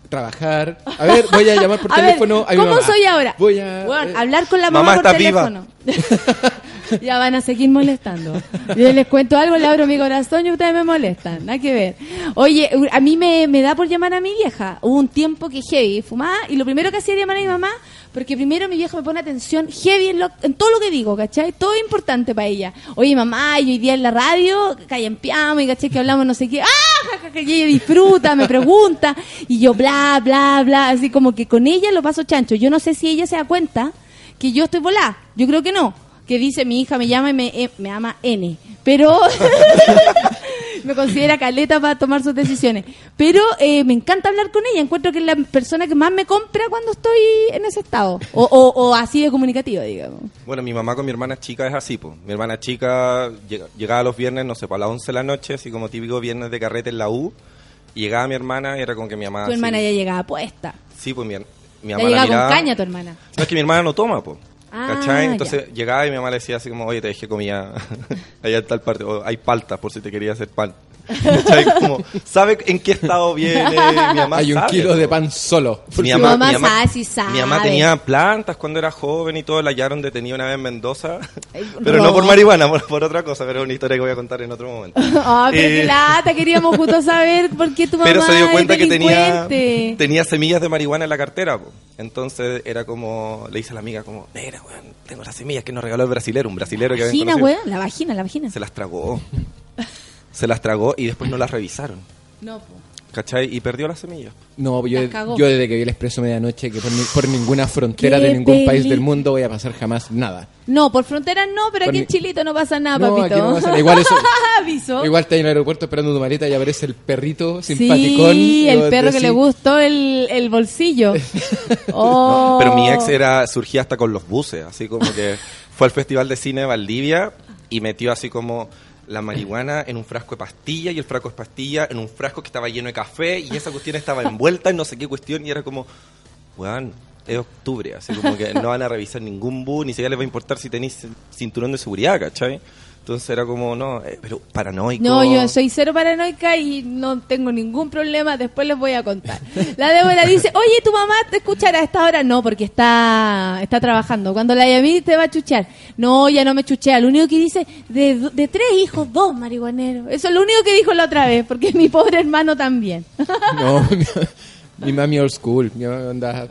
Trabajar. A ver, voy a llamar por A ver, teléfono a mi ¿cómo mamá. soy ahora? Voy a... Eh, hablar con la mamá, Mamá por está viva. teléfono. ya van a seguir molestando. Yo les cuento algo, le abro mi corazón y ustedes me molestan. Nada que ver. Oye, a mí me, me da por llamar a mi vieja. Hubo un tiempo que heavy fumaba y lo primero que hacía era llamar a mi mamá porque primero mi vieja me pone atención heavy en, lo- en todo lo que digo, ¿cachai? Todo es importante para ella. Oye, mamá, y hoy día en la radio, callampeamos y ¿cachai? Que hablamos no sé qué. ¡Ah! Y ella disfruta, me pregunta. Y yo bla, bla, bla. Así como que con ella lo paso chancho. Yo no sé si ella se da cuenta que yo estoy volada. Yo creo que no. Que dice mi hija me llama y me, eh, me ama N. Pero me considera caleta para tomar sus decisiones. Pero eh, me encanta hablar con ella. Encuentro que es la persona que más me compra cuando estoy en ese estado. O, o, o así de comunicativa, digamos. Bueno, mi mamá con mi hermana chica es así, pues. Mi hermana chica llega- llegaba los viernes, no sé, para las 11 de la noche, así como típico viernes de carrete en la U. Y llegaba mi hermana y era como que mi mamá... tu hermana ya llegaba puesta. Sí, pues mi, mi Ya mamá la llegaba con caña tu hermana. No, es que mi hermana no toma, pues. Ah, ¿Cachai? Entonces llegaba y mi mamá le decía así como, oye, te dejé comida allá en tal parte, o hay paltas por si te quería hacer pan. ¿Cachai? Como, ¿sabe en qué estado viene? Mi mamá Hay un sabe, kilo de pan solo. Mi mamá, mamá mi mamá- sabe, sí sabe. mi mamá tenía plantas cuando era joven y todo, la hallaron detenida una vez en Mendoza, pero no. no por marihuana, por, por otra cosa, pero es una historia que voy a contar en otro momento. Ah, pero Eh, qué lata, queríamos justo saber por qué tu mamá pero se dio cuenta que tenía, semillas de marihuana en la cartera. po. Entonces era como, le dice a la amiga como, mira, weón, tengo las semillas que nos regaló el brasilero, un brasilero que Vagina, conocido". weón, la vagina, la vagina. Se las tragó. Se las tragó y después no las revisaron. No, po. ¿Cachai? Y perdió las semillas. No, yo, yo desde que vi el Expreso Medianoche, que por, ni- por ninguna frontera de ningún país del mundo voy a pasar jamás nada. No, por fronteras no, pero Por aquí ni- en Chilito no pasa nada, No, papito. aquí no pasa nada. Igual eso- Aviso. Igual está en el aeropuerto esperando tu maleta y aparece el perrito simpaticón. Sí, el perro que le gustó el, el bolsillo. Oh. Pero mi ex era surgía hasta con los buses, así como que fue al Festival de Cine de Valdivia y metió así como la marihuana en un frasco de pastilla y el frasco de pastilla en un frasco que estaba lleno de café y esa cuestión estaba envuelta en no sé qué cuestión y era como, weón, es octubre, así como que no van a revisar ningún bus, ni siquiera les va a importar si tenéis cinturón de seguridad, ¿cachai? Entonces era como, no, eh, pero paranoico. No, yo soy cero paranoica y no tengo ningún problema. Después les voy a contar. La Débora dice, oye, ¿tu mamá te escuchará a esta hora? No, porque está está trabajando. Cuando la llamé te va a chuchear. No, ya no me chuchea. Lo único que dice, de, de tres hijos, dos marihuaneros. Eso es lo único que dijo la otra vez, porque mi pobre hermano también. No, mi, mi mami old school. Mi mamá andaba-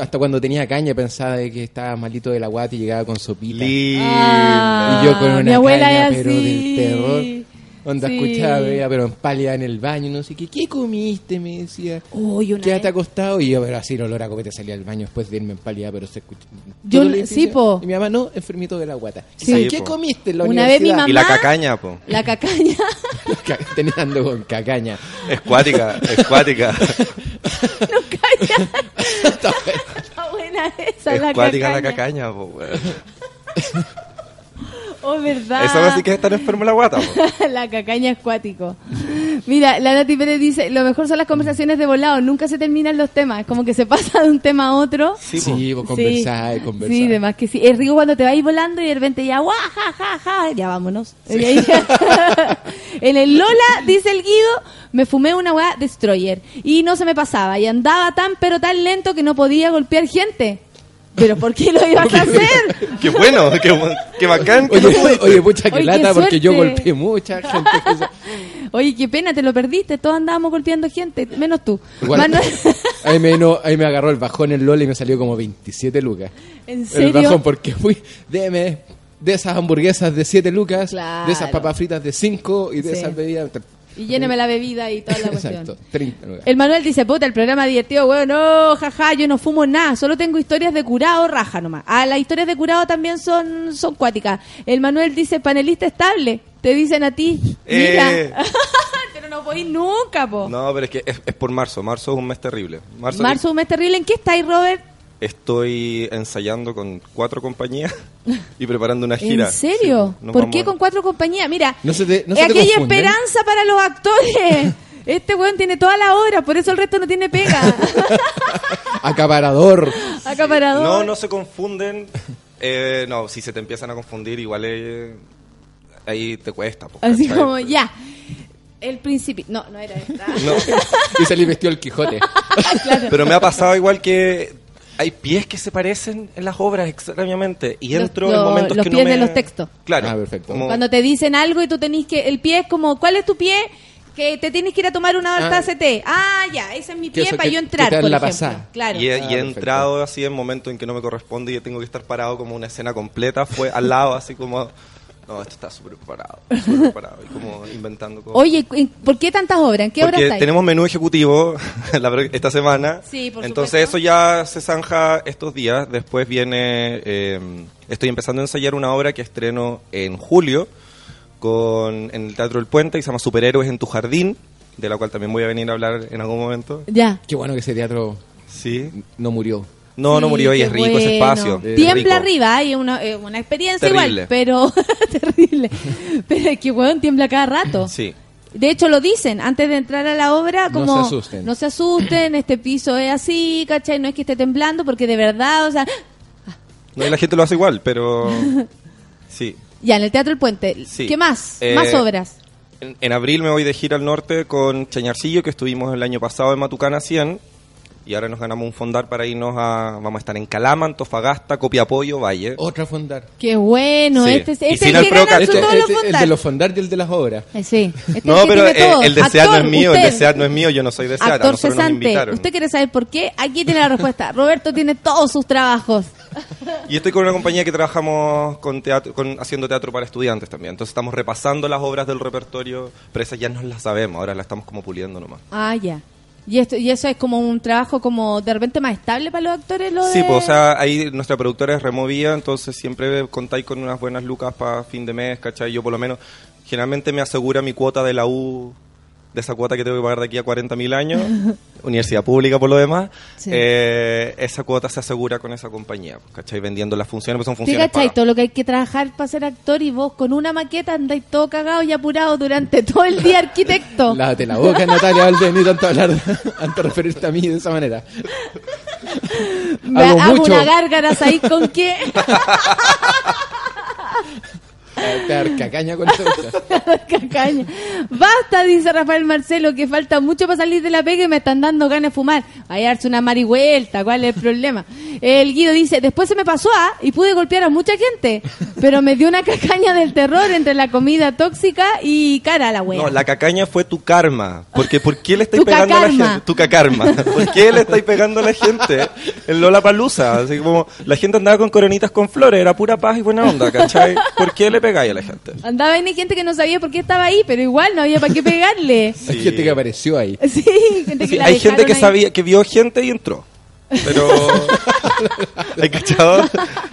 hasta cuando tenía caña pensaba de que estaba malito de la guata y llegaba con sopita. Ah, y yo con una mi abuela caña, es pero así. del terror. Onda Sí. escuchaba, veía, pero en pálida en el baño, no sé qué. ¿Qué comiste? Me decía. Uy, una Quédate vez- acostado. Y yo, pero así el olor a copete salía del baño después de irme en pálida, pero se escucha. Yo- sí, po. Y mi mamá, no, enfermito de la guata. Sí. ¿Sabes Sí, ¿Qué po. comiste en la Una vez mi universidad? Y la mamá- cacaña, po. La cacaña. Teniendo con cacaña. Es cuática, es cuática. no calla. Está bueno. esa Es la cuática la cacaña. cacaña, po. Oh, verdad. Esa sí que es estar enfermo la guata, la cacaña es cuático. Mira, la Nati Pérez dice, lo mejor son las conversaciones de volado, nunca se terminan los temas, es como que se pasa de un tema a otro. Sí. Sí, vos conversar, conversar. Sí, de más que sí. Es rico cuando te vas volando y de repente ya, guau, ja, ja, ja, ya vámonos. En el Lola, dice el Guido, me fumé una weá Destroyer y no se me pasaba y andaba tan pero tan lento que no podía golpear gente. ¿Pero por qué lo ibas a hacer? Qué bueno, qué, qué bacán. que Oye, oye, pucha que Oye, qué lata, porque yo golpeé mucha gente. que Oye, qué pena, te lo perdiste. Todos andábamos golpeando gente, menos tú. Igual, Manuel, ahí, me, no, ahí me agarró el bajón el LOL y me salió como 27 lucas. ¿en El serio? bajón porque fui, deme de esas hamburguesas de 7 lucas, Claro. de esas papas fritas de 5 y de Sí. esas bebidas. Y lléneme la bebida y toda la cuestión. Exacto, 30 lucas. El Manuel dice, puta, el programa divertido, weón, no, jaja, yo no fumo nada, solo tengo historias de curado, raja nomás. Ah, las historias de curado también son, son cuáticas. El Manuel dice, panelista estable, te dicen a ti, mira, Eh. pero no podéis nunca, po. No, pero es que es, es por marzo. Marzo es un mes terrible. Marzo, Marzo, un mes terrible, ¿en qué estáis, Robert? Estoy ensayando con cuatro compañías y preparando una gira. ¿En serio? Sí, ¿Por qué a- con cuatro compañías? Mira, No se te- no es se te que hay confunden. esperanza para los actores. Este weón tiene toda la hora, por eso el resto no tiene pega. Acaparador. Acaparador. No, no se confunden. Eh, no, si se te empiezan a confundir, igual eh, ahí te cuesta. po, Así ¿cachai? como, ya. El principio. No, no era esta. No, Y salí vestido el Quijote. Claro. pero me ha pasado igual que hay pies que se parecen en las obras extrañamente y entro los- en momentos los que pies no me... de los textos. Claro. Ah, perfecto. como- Cuando te dicen algo y tú tenés que. El pie es como, ¿cuál es tu pie? Que te tienes que ir a tomar una Ah. taza té. Ah, ya, ese es mi pie para que- yo entrar. por la ejemplo. pasada. Claro. Y he, Ah, y he perfecto. entrado así en momentos en que no me corresponde y tengo que estar parado como una escena completa. Fue al lado, así como. No, esto está súper preparado. Súper preparado. Y como inventando cosas. Oye, ¿en- ¿por qué tantas obras? ¿En qué Porque estáis? tenemos menú ejecutivo esta semana. Sí, por Entonces supuesto. eso ya se zanja estos días. Después viene... eh, estoy empezando a ensayar una obra que estreno en julio con, en el Teatro del Puente y se llama Superhéroes en tu Jardín, de la cual también voy a venir a hablar en algún momento. Ya. Qué bueno que ese teatro Sí. no murió. No, no murió y es rico ese bueno. espacio. es Tiembla rico. arriba, hay una, eh, una experiencia Terrible. igual, pero terrible. Pero es que weón tiembla cada rato. Sí. De hecho lo dicen antes de entrar a la obra No como se asusten. no se asusten, este piso es así, ¿cachai? No es que esté temblando porque de verdad, o sea, No, y la gente lo hace igual, pero... Sí. ya en el Teatro El Puente, Sí. ¿qué más? Eh, más obras. En, en abril me voy de gira al norte con Chañarcillo, que estuvimos el año pasado en Matucana 100. Y ahora nos ganamos un fondar para irnos a... Vamos a estar en Calama, Antofagasta, Copiapollo, Valle. Otra fondar. Qué bueno, Sí. este, es- este sin es el el que gana Este- todos este- los el de fondar. los fondar y el de las obras. Eh, Sí, este es No, el que pero tiene eh, todo. el desear no es Actor, mío, el desear no es mío, yo no soy desear. a Actor nosotros nos cesante. invitaron. ¿Usted quiere saber por qué? Aquí tiene la respuesta. Roberto tiene todos sus trabajos. Y estoy con una compañía que trabajamos con teatro, con, haciendo teatro para estudiantes también. Entonces estamos repasando las obras del repertorio, pero esas ya no las sabemos, ahora las estamos como puliendo nomás. Ah, ya. Y, esto, y eso es como un trabajo como de repente más estable para los actores, lo Sí, de- pues, o sea, ahí nuestra productora es removida, entonces siempre contáis con unas buenas lucas para fin de mes, ¿cachai? Yo por lo menos, generalmente me asegura mi cuota de la U, de esa cuota que tengo que pagar de aquí a 40.000 años, universidad pública por lo demás, Sí. eh, esa cuota se asegura con esa compañía, pues, ¿cachai? Vendiendo las funciones, pues son ¿Sí, funciones cachai? Todo lo que hay que trabajar para ser actor y vos con una maqueta andáis todo cagado y apurado durante todo el día arquitecto. Lávate la boca, Natalia Valdés, ni tanto hablar, antes de referirte a mí de esa manera. Me hago hago mucho. una gárgara, ¿sabéis con qué? Te dar cacaña con. Cacaña. Basta, dice Rafael Marcelo, que falta mucho para salir de la pega y me están dando ganas de fumar. Hay darse una marihuelta, ¿cuál es el problema? El Guido dice, después se me pasó ah, y pude golpear a mucha gente, pero me dio una cacaña del terror entre la comida tóxica y cara a la wea. No, la cacaña fue tu karma. Porque ¿por qué le estáis Tu pegando a la cacarma. gente? Tu cacarma. ¿Por qué le estáis pegando a la gente en Lola Palusa? Así como la gente andaba con coronitas con flores, era pura paz y buena onda, ¿cachai? ¿Por qué le pegáis a la gente? Andaba ahí gente que no sabía por qué estaba ahí, pero igual no había para qué pegarle. Hay gente que apareció ahí. Sí, gente que Sí, la hay gente que ahí. sabía, que vio gente y entró. Pero ¿Hay cachado?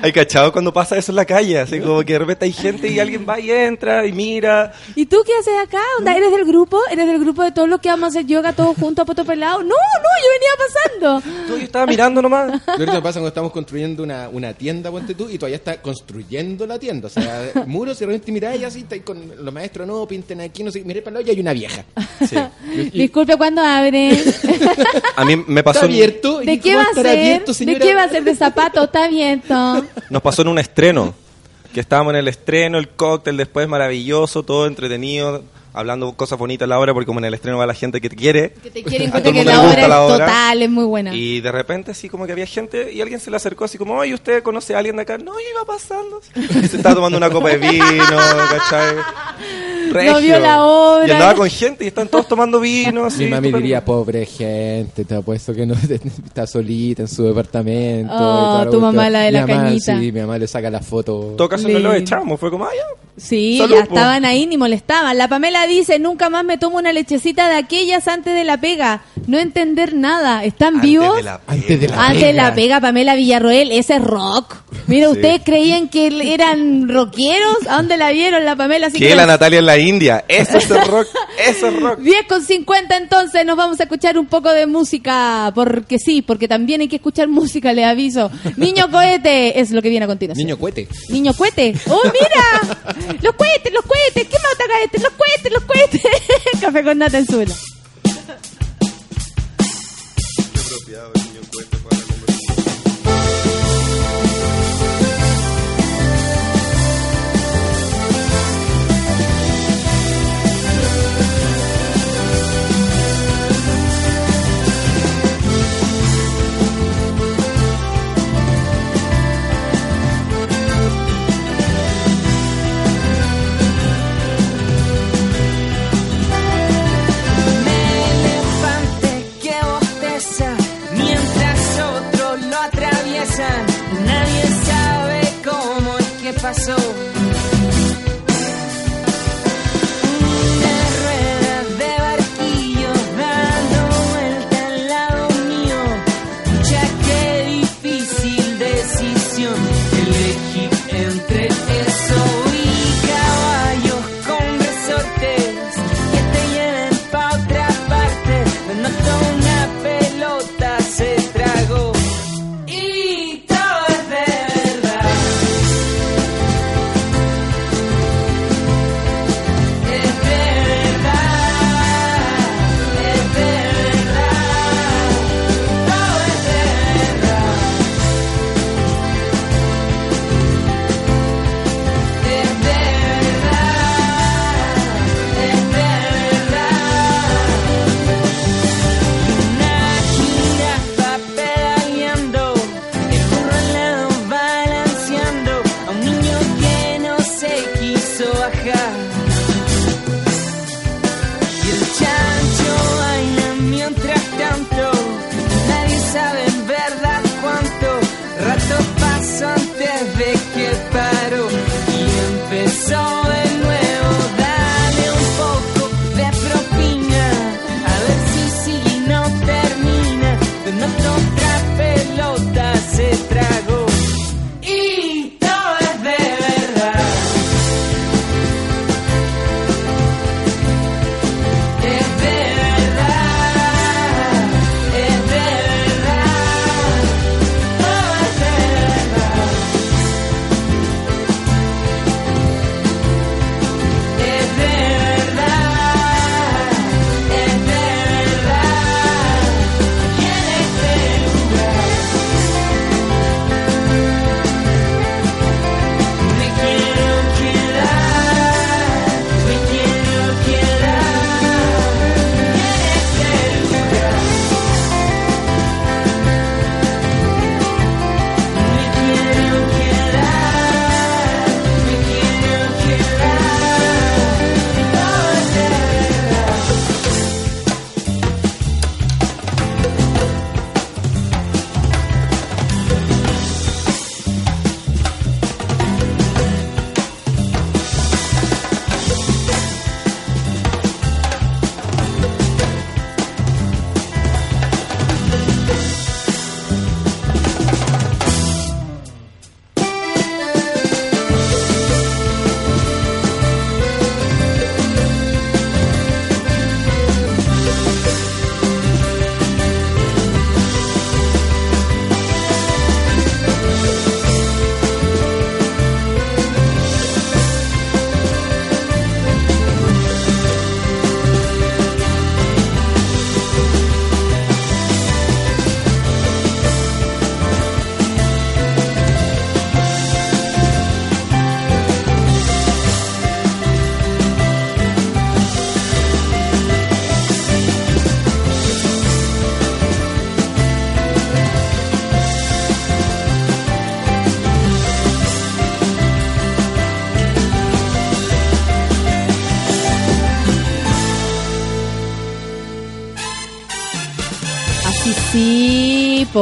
¿Hay cachado cuando pasa eso en la calle? Así como que de repente hay gente y alguien va y entra y mira. ¿Y tú qué haces acá? Onda, ¿Eres del grupo? ¿Eres del grupo de todos los que vamos a hacer yoga todos juntos a poto pelado? No, no, yo venía pasando. Tú, yo estaba mirando nomás. Lo pasa cuando estamos construyendo una, una tienda, ponte tú, y todavía está construyendo la tienda. O sea, muros y de repente miráis y así, está con los maestros, no, pinten aquí, no sé, miré para el lado y hay una vieja. Sí. Disculpe, ¿cuándo abren? A mí me pasó, Está abierto. ¿Y ¿De qué va a ser? abierto, ¿De qué va a ser? ¿De zapato? Está abierto. nos pasó en un estreno. Que estábamos en el estreno, el cóctel después maravilloso, todo entretenido, hablando cosas bonitas a la hora, porque como en el estreno va la gente que te quiere. Que te quieren A contar todo el que la obra es la obra. total, es muy buena. Y de repente así como que había gente y alguien se le acercó así como, oye, ¿usted conoce a alguien de acá? No, yo iba pasando. Y se estaba tomando una copa de vino, ¿cachai? No vio la obra. Y andaba con gente y están todos tomando vino. así, Mi mami súper- diría, pobre gente, te apuesto que no está solita en su departamento. Oh, y tu mamá, la de Mi la mamá, cañita. Sí, mi mamá le saca la foto. En todo caso no lo echamos, fue como, ah, ya. Sí, Salud, ya po. estaban ahí ni molestaban. La Pamela dice, nunca más me tomo una lechecita de aquellas antes de la pega. No entender nada. ¿Están Antes vivos? de la Antes de la Antes de pega. la pega, Pamela Villarroel, ese es rock. Mira, ¿ustedes creían que eran rockeros? ¿A dónde la vieron la Pamela? Así Que que la Natalia en la India. Eso es el rock. Eso es rock. 10 con 50 entonces nos vamos a escuchar un poco de música, porque sí, porque también hay que escuchar música, le aviso. Niño cohete es lo que viene a continuación. Niño cuete. Niño cohete. ¡Oh, mira! Los cohetes, los cohetes. ¿Qué más acá este? Los cohetes, los cohetes. Café con nata en suelo. elefante es que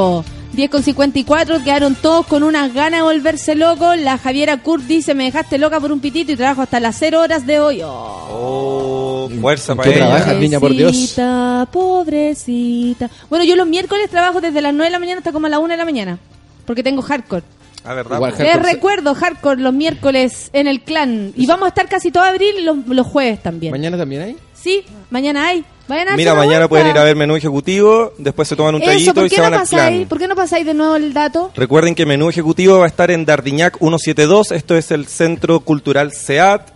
po. 10 con 54, quedaron todos con unas ganas de volverse locos. La Javiera Kurt dice, me dejaste loca por un pitito y trabajo hasta las 0 horas de hoy. Oh. Oh, fuerza ¿En para ella. trabajas, niña, por Dios? Pobrecita, pobrecita. Bueno, yo los miércoles trabajo desde las 9 de la mañana hasta como a la 1 de la mañana. Porque tengo hardcore. Ah, ¿verdad? Igual? Les Hardcore. recuerdo hardcore los miércoles en el clan. Y vamos a estar casi todo abril y los, los jueves también. ¿Mañana también hay? Sí, mañana hay. Vayan a Mira, mañana pueden ir a ver menú ejecutivo, después se toman un Eso, ¿por y se no van al pasáis? clan. ¿Por qué no pasáis de nuevo el dato? Recuerden que menú ejecutivo va a estar en Dardiñac 172, esto es el Centro Cultural SEAT,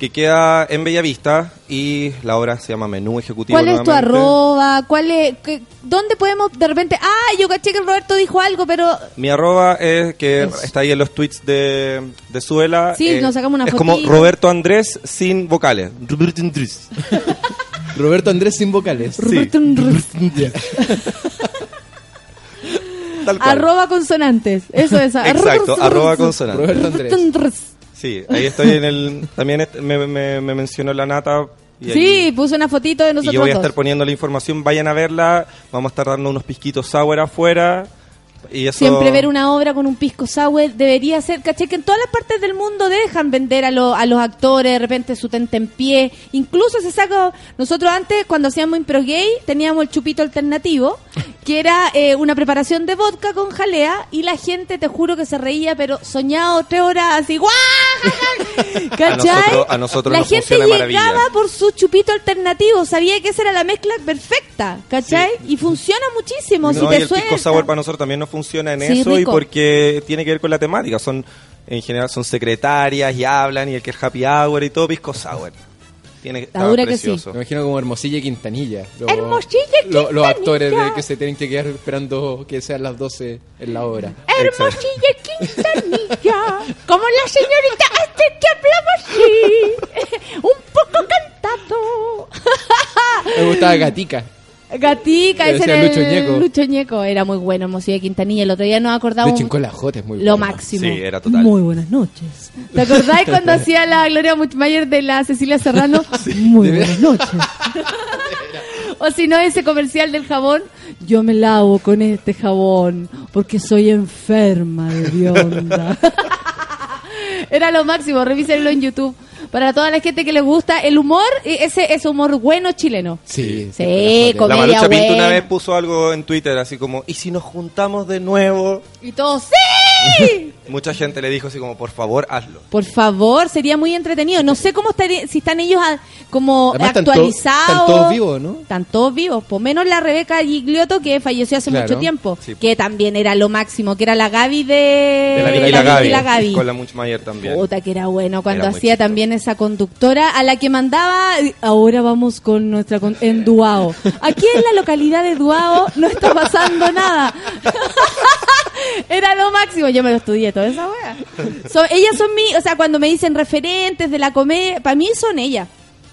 que queda en Bellavista, y la obra se llama Menú Ejecutivo. ¿Cuál es tu nuevamente. arroba? ¿Cuál es, qué- ¿Dónde podemos de repente? Ah, yo caché que Roberto dijo algo, pero Mi arroba es que Eso. está ahí en los tweets de, de Suela. Sí, eh, nos sacamos una Es como fotito. Roberto Andrés sin vocales. Roberto Andrés. Roberto Andrés sin vocales. Roberto cual. arroba consonantes. Eso es. Exacto, arroba consonante. Roberto Andrés. Andrés. Sí, ahí estoy en el... También me, me- me mencionó la nata. Y Sí, ahí- puse una fotito de Y nosotros yo voy a dos. estar poniendo la información, vayan a verla, vamos a estar dando unos pisquitos sour afuera. Y eso... Siempre ver una obra con un pisco sour debería ser, caché que en todas las partes del mundo dejan vender a, lo- a los actores, de repente su tente en pie, incluso se saca, nosotros antes cuando hacíamos impro gay teníamos el chupito alternativo, que era eh, una preparación de vodka con jalea y la gente te juro que se reía, pero soñado tres horas así, ¡guau! ¿Cachai? nosotros- a nosotros la nos gente llegaba maravilla. por su chupito alternativo, sabía que esa era la mezcla perfecta, ¿cachai? Sí. Y funciona muchísimo, si No, te y el pisco suelta. sour para nosotros también no funciona en Sí, eso y porque tiene que ver con la temática. Son En general son secretarias y hablan y el que es happy hour y todo pisco sour. Tiene Está dura que sí. precioso. Me imagino como Hermosilla y Quintanilla. Los- Hermosilla y lo- Los Quintanilla. actores de que se tienen que quedar esperando que sean las 12 en la hora. Hermosilla Quintanilla, como la señorita Esther que hablaba así, un poco cantado. Me gustaba Gatica. Gatica, ese era Lucho el Ñeco. Lucho Ñeco. Era muy bueno, Hermosilla Quintanilla. El otro día nos De acordamos Chincolajote es muy lo máximo. Sí, era total. Muy buenas noches. ¿Te acordáis cuando hacía la Gloria Muchmayer de la Cecilia Serrano? Muy buenas noches. o si no, ese comercial del jabón. Yo me lavo con este jabón porque soy enferma de bionda. Era lo máximo, revísenlo en YouTube. Para toda la gente que les gusta el humor, e- ese ese humor bueno chileno. Sí, Sí, Chincolajote. La comedia Marucha Pinto una vez puso algo en Twitter así como, ¿y si nos juntamos de nuevo? Y todos, ¡sí! Mucha gente le dijo así como, por favor, hazlo. Por favor, sería muy entretenido. No sé cómo estaría, si están ellos ah, como Además, están to- actualizados. están todos vivos, ¿no? Están todos vivos. Por menos la Rebeca Giglioto, que falleció hace Claro. mucho tiempo. Sí. Que también era lo máximo, que era la Gaby de, De la, de y la Gaby. la Gaby. Con la Muchmayer también. Puta, que era bueno cuando Era hacía también esa conductora a la que mandaba. Ahora vamos con nuestra. con- en Duao. Aquí en la localidad de Duao no está pasando nada. Era lo máximo. Yo me lo estudié toda esa wea. Son- ellas son mi. O sea, cuando me dicen referentes de la comedia, para mí son ellas.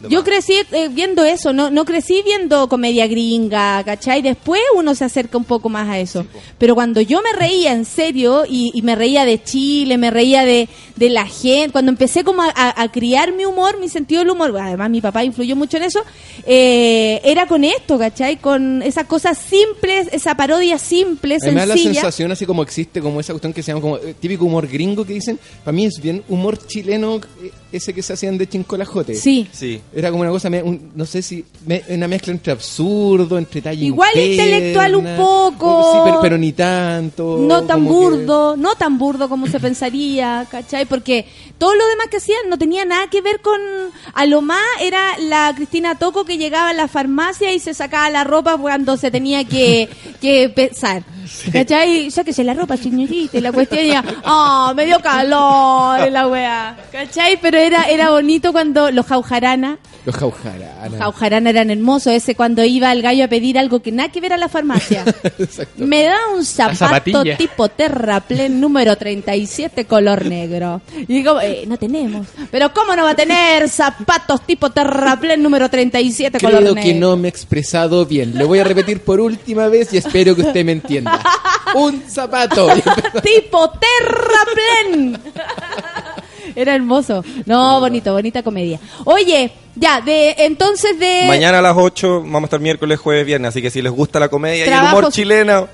Yo crecí eh, viendo eso, no, no crecí viendo comedia gringa, ¿cachai? Después uno se acerca un poco más a eso. Pero cuando yo me reía en serio y, y me reía de Chile, me reía de, de la gente, cuando empecé como a, a- a criar mi humor, mi sentido del humor, además mi papá influyó mucho en eso, eh, era con esto, ¿cachai? Con esas cosas simples, esa parodia simple, A mí me da la sencilla. sensación así como existe como esa cuestión que se llama como eh, típico humor gringo que dicen, para mí es bien humor chileno eh, ese que se hacían de chincolajote. Sí. Sí. Era como una cosa, me- un- no sé si, me- una mezcla entre absurdo, entre talla Igual interna, intelectual un poco. Sí, pero, pero ni tanto. No tan que- burdo, no tan burdo como se pensaría, ¿cachai? Porque todo lo demás que hacían no tenía nada que ver con... A lo más era la Cristina Toco que llegaba a la farmacia y se sacaba la ropa cuando se tenía que, que pensar. ¿Cachai? Sáquese la ropa, señorita. Y la cuestión ya, ¡ah, me dio calor! la wea. ¿Cachai? Pero era, era bonito cuando los jaujarana, Los jaujaranas. jaujarana eran hermosos. Ese cuando iba el gallo a pedir algo que nada que ver a la farmacia. Me da un zapato tipo Terraplén número 37 color negro. Y digo, eh, no tenemos. Pero ¿cómo no va a tener zapatos tipo Terraplén número 37 color Creo negro? que no me he expresado bien. Lo voy a repetir por última vez y espero que usted me entienda. Un zapato. tipo Terraplén. Era hermoso. No, bonito, bonita comedia. Oye, ya, de entonces de... Mañana a las 8 vamos a estar miércoles, jueves, viernes. Así que si les gusta la comedia y el humor chileno,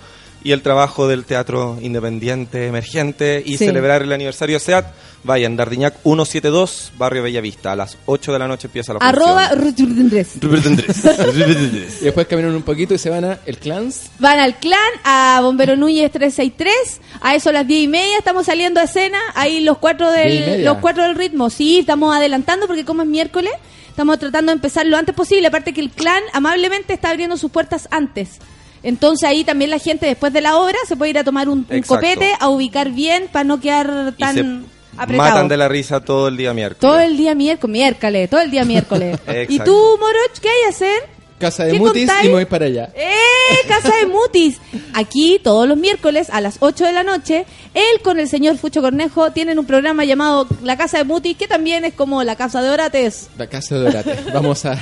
y el trabajo del teatro independiente emergente y Sí. celebrar el aniversario de SEAT, vayan, Dardiñac 172, Barrio Bellavista. A las 8 de la noche empieza la Arroba función. Ruth Andrés. Rupert Andrés. Rupert Andrés. Y después caminan un poquito y se van a el Clans. Van al clan, a Bombero Núñez 363, a eso a las 10 y media estamos saliendo a escena, ahí los cuatro ¿Diez y del, los cuatro del ritmo, sí, estamos adelantando porque como es miércoles, estamos tratando de empezar lo antes posible, aparte que el clan amablemente está abriendo sus puertas antes. Entonces ahí también la gente después de la obra se puede ir a tomar un, copete, a ubicar bien para no quedar Y se tan apretado. matan de la risa todo el día miércoles. Todo el día miércoles, miércoles, todo el día miércoles. ¿Y tú, Moroch, qué hay a hacer? Casa de ¿Qué Mutis contáis? y me voy para allá. ¡Eh! Casa de Mutis. Aquí, todos los miércoles a las 8 de la noche, él con el señor Fucho Cornejo tienen un programa llamado La Casa de Mutis, que también es como la Casa de Orates. La Casa de Orate. Vamos a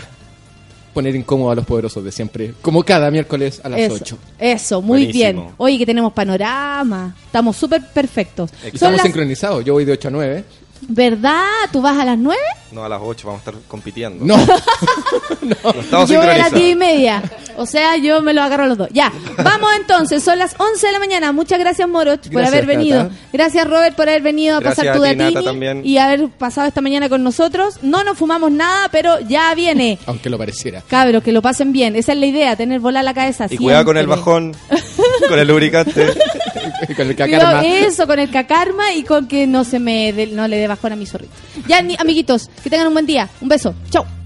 poner incómodo a los poderosos de siempre. Como cada miércoles a las Eso, 8. eso, muy Buenísimo. bien. Oye, que tenemos panorama. Estamos súper perfectos. Estamos las... sincronizados. Yo voy de 8 a 9. ¿Verdad? ¿Tú vas a las 9? No, a las 8 vamos a estar compitiendo. No. No estamos yo voy a las sincronizados. 10 y media. O sea, yo me lo agarro a los dos. Ya, vamos entonces. Son las 11 de la mañana. Muchas gracias, Moroch, por haber venido. Gracias, Robert, por haber venido a Gracias pasar tu datini y haber pasado esta mañana con nosotros. No nos fumamos nada, pero ya viene. Aunque lo pareciera. Cabros, que lo pasen bien. Esa es la idea, tener volar la cabeza. Y cuidado con el bajón, con el lubricante. Con el Cuidado cacarma. eso, con el cacarma y con que no se me no le dé bajón a mi zorrito. Ya, amiguitos, que tengan un buen día. Un beso. Chau.